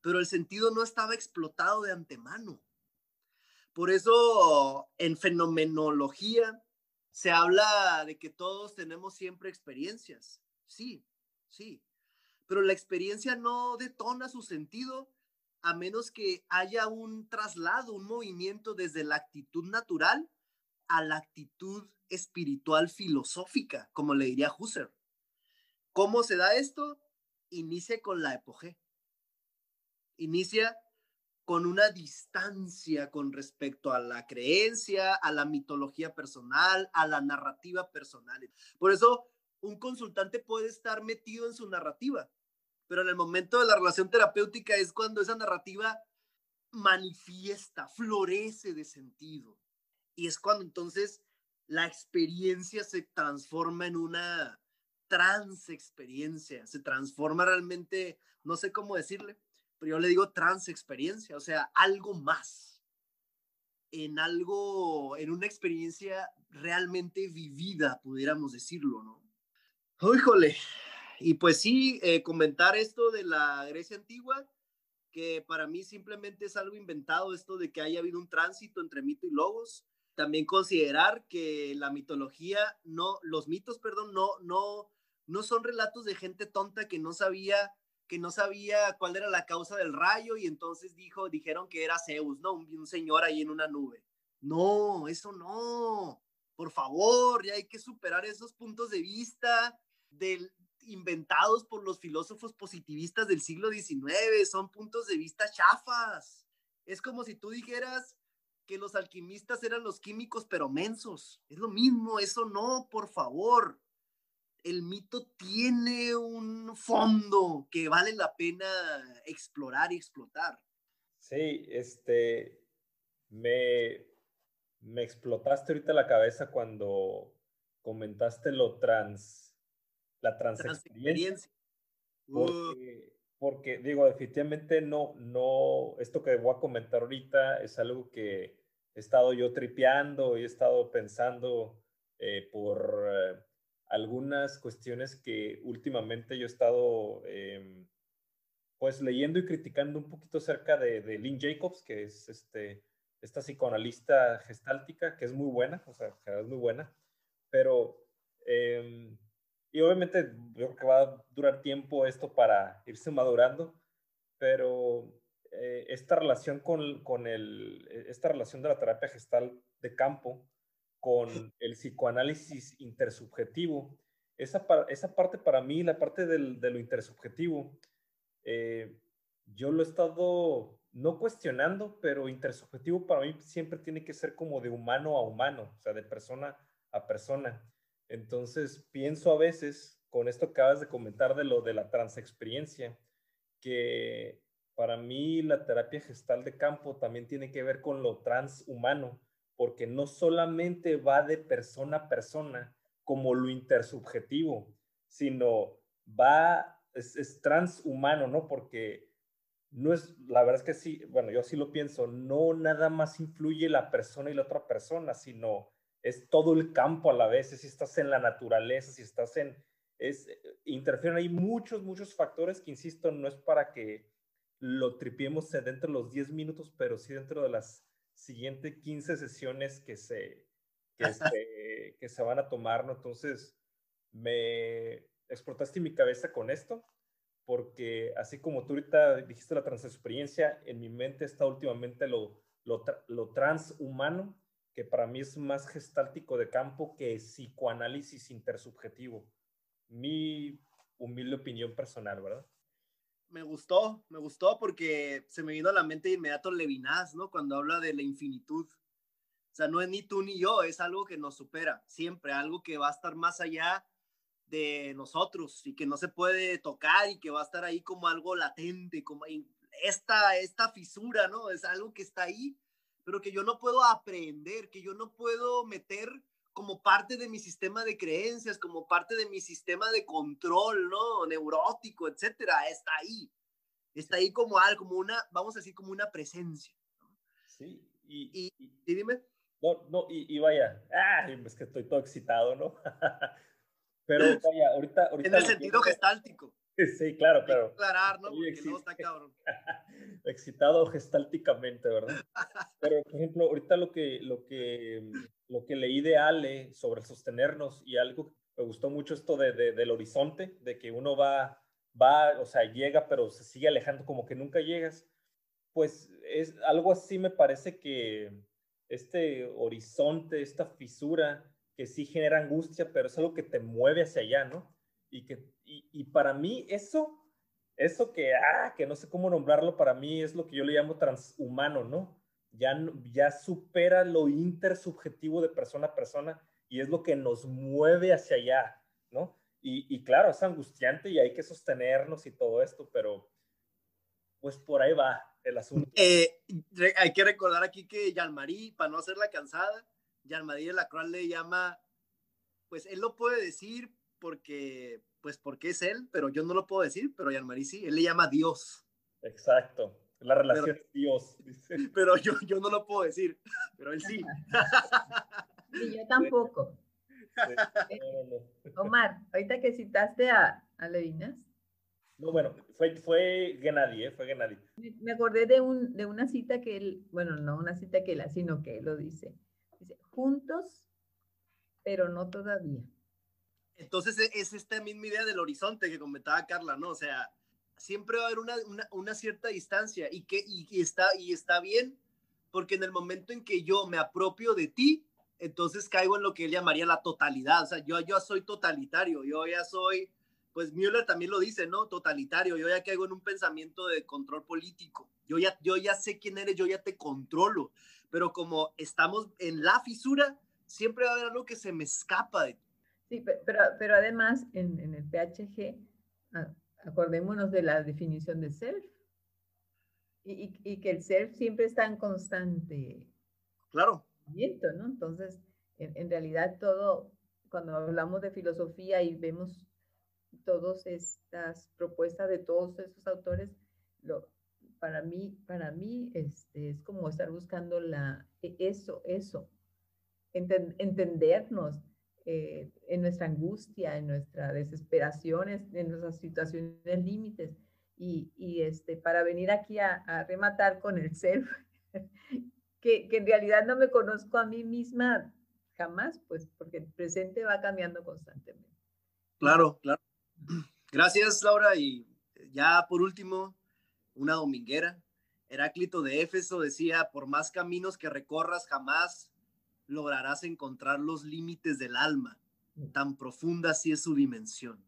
Pero el sentido no estaba explotado de antemano. Por eso en fenomenología se habla de que todos tenemos siempre experiencias. Sí, sí. Pero la experiencia no detona su sentido a menos que haya un traslado, un movimiento desde la actitud natural a la actitud espiritual filosófica, como le diría Husserl. ¿Cómo se da esto? Inicia con la epoge. Inicia con una distancia con respecto a la creencia, a la mitología personal, a la narrativa personal. Por eso, un consultante puede estar metido en su narrativa, pero en el momento de la relación terapéutica es cuando esa narrativa manifiesta, florece de sentido. Y es cuando entonces la experiencia se transforma en una trans experiencia, se transforma realmente, no sé cómo decirle, pero yo le digo trans experiencia, o sea, algo más, en algo, en una experiencia realmente vivida, pudiéramos decirlo, ¿no? Híjole, y pues sí, eh, comentar esto de la Grecia antigua, que para mí simplemente es algo inventado esto de que haya habido un tránsito entre mito y logos. También considerar que la mitología, no, los mitos, perdón, no, no, no son relatos de gente tonta que no sabía que no sabía cuál era la causa del rayo y entonces dijo, dijeron que era Zeus, ¿no? Un, señor ahí en una nube. No, eso no. Por favor, ya hay que superar esos puntos de vista del, inventados por los filósofos positivistas del siglo XIX. Son puntos de vista chafas. Es como si tú dijeras que los alquimistas eran los químicos pero mensos. Es lo mismo, eso no, por favor el mito tiene un fondo que vale la pena explorar y explotar. Sí, este, me, me explotaste ahorita la cabeza cuando comentaste lo trans, la transexperiencia. Porque, porque, digo, definitivamente no, no, esto que voy a comentar ahorita es algo que he estado yo tripeando y he estado pensando eh, por... Eh, algunas cuestiones que últimamente yo he estado em, pues leyendo y criticando un poquito acerca de, de, Lynn Jacobs, que es este, esta psicoanalista gestáltica, que es muy buena, o sea, es muy buena, pero, em, y obviamente yo creo que va a durar tiempo esto para irse madurando, pero eh, esta relación con, con el, esta relación de la terapia gestal de campo, con el psicoanálisis intersubjetivo. Esa, esa parte para mí, la parte del, de lo intersubjetivo, eh, yo lo he estado no cuestionando, pero intersubjetivo para mí siempre tiene que ser como de humano a humano, o sea, de persona a persona. Entonces, pienso a veces, con esto que acabas de comentar de lo de la transexperiencia, que para mí la terapia gestal de campo también tiene que ver con lo transhumano, porque no solamente va de persona a persona como lo intersubjetivo, sino va, es, transhumano, ¿no? Porque no es, la verdad es que sí, bueno, yo sí lo pienso, no nada más influye la persona y la otra persona, sino es todo el campo a la vez, si estás en la naturaleza, si estás en, es, interfieren ahí muchos, muchos factores que, insisto, no es para que lo tripiemos dentro de los 10 minutos, pero sí dentro de las siguiente 15 sesiones que se, que se, que se van a tomar, ¿no? Entonces, me explotaste mi cabeza con esto, porque así como tú ahorita dijiste la transexperiencia, en mi mente está últimamente lo, lo, lo transhumano, que para mí es más gestáltico de campo que psicoanálisis intersubjetivo. Mi humilde opinión personal, ¿verdad? Me gustó, me gustó porque se me vino a la mente de inmediato Levinas, ¿no? Cuando habla de la infinitud. O sea, no es ni tú ni yo, es algo que nos supera, siempre, algo que va a estar más allá de nosotros y que no se puede tocar y que va a estar ahí como algo latente, como esta, esta fisura, ¿no? Es algo que está ahí, pero que yo no puedo aprender, que yo no puedo meter como parte de mi sistema de creencias, como parte de mi sistema de control, ¿no? Neurótico, etcétera, está ahí. Está ahí como algo, como una, vamos a decir, como una presencia. Sí, y, y, dime. No, no, y, vaya, ah, es que estoy todo excitado, ¿no? Pero vaya, ahorita... ahorita en el sentido gestáltico. Sí, claro, claro. aclarar, ¿no? Porque no está cabrón. Excitado gestálticamente, ¿verdad? Pero, por ejemplo, ahorita lo que, lo que, lo que leí de Ale sobre sostenernos y algo, me gustó mucho esto de, del horizonte, de que uno va, va, o sea, llega, pero se sigue alejando como que nunca llegas. Pues es algo así me parece que este horizonte, esta fisura, que sí genera angustia, pero es algo que te mueve hacia allá, ¿no? Y, que, y, para mí eso, eso que, ah, que no sé cómo nombrarlo, para mí es lo que yo le llamo transhumano, ¿no? Ya, ya supera lo intersubjetivo de persona a persona y es lo que nos mueve hacia allá, ¿no? Y, y claro, es angustiante y hay que sostenernos y todo esto, pero pues por ahí va el asunto. Eh, hay que recordar aquí que Jean-Marie, para no hacerla cansada, Jean-Marie de la Croix le llama, pues él lo puede decir porque, pues porque es él, pero yo no lo puedo decir, pero Yanmari sí, él le llama Dios. Exacto, la relación es Dios. Pero yo, yo no lo puedo decir, pero él sí. Y yo tampoco. Omar, ahorita que citaste a, a Levinas, No, bueno, fue, fue Gennady, ¿eh? Fue Gennady. Me acordé de, un, de una cita que él, bueno, no una cita que él, sino que él lo dice. Dice, juntos, pero no todavía. Entonces e, es esta misma idea del horizonte que comentaba Carla, ¿no? O sea, siempre va a haber una, una, una cierta distancia y que y, está, y está bien, porque en el momento en que yo me apropio de ti, entonces caigo en lo que él llamaría la totalidad. O sea, yo, yo soy totalitario, yo ya soy pues Müller también lo dice, ¿no? Totalitario, yo ya caigo en un pensamiento de control político, yo ya, yo ya sé quién eres, yo ya te controlo, pero como estamos en la fisura, siempre va a haber algo que se me escapa de Sí, pero, pero además en, en el PHG, acordémonos de la definición de self, y, y, que el self siempre está en constante claro. ¿no? Entonces, en, en realidad todo, cuando hablamos de filosofía y vemos todas estas propuestas de todos esos autores, lo, para mí, para mí este, es como estar buscando la, e, eso, eso, entendernos eh, en nuestra angustia, en nuestra desesperación, en nuestras situaciones límites. Y, y, este, para venir aquí a, rematar con el self, que, que, en realidad no me conozco a mí misma jamás, pues porque el presente va cambiando constantemente. Claro, claro. Gracias, Laura. Y ya por último, una dominguera. Heráclito de Éfeso decía, por más caminos que recorras, jamás lograrás encontrar los límites del alma. Tan profunda así es su dimensión.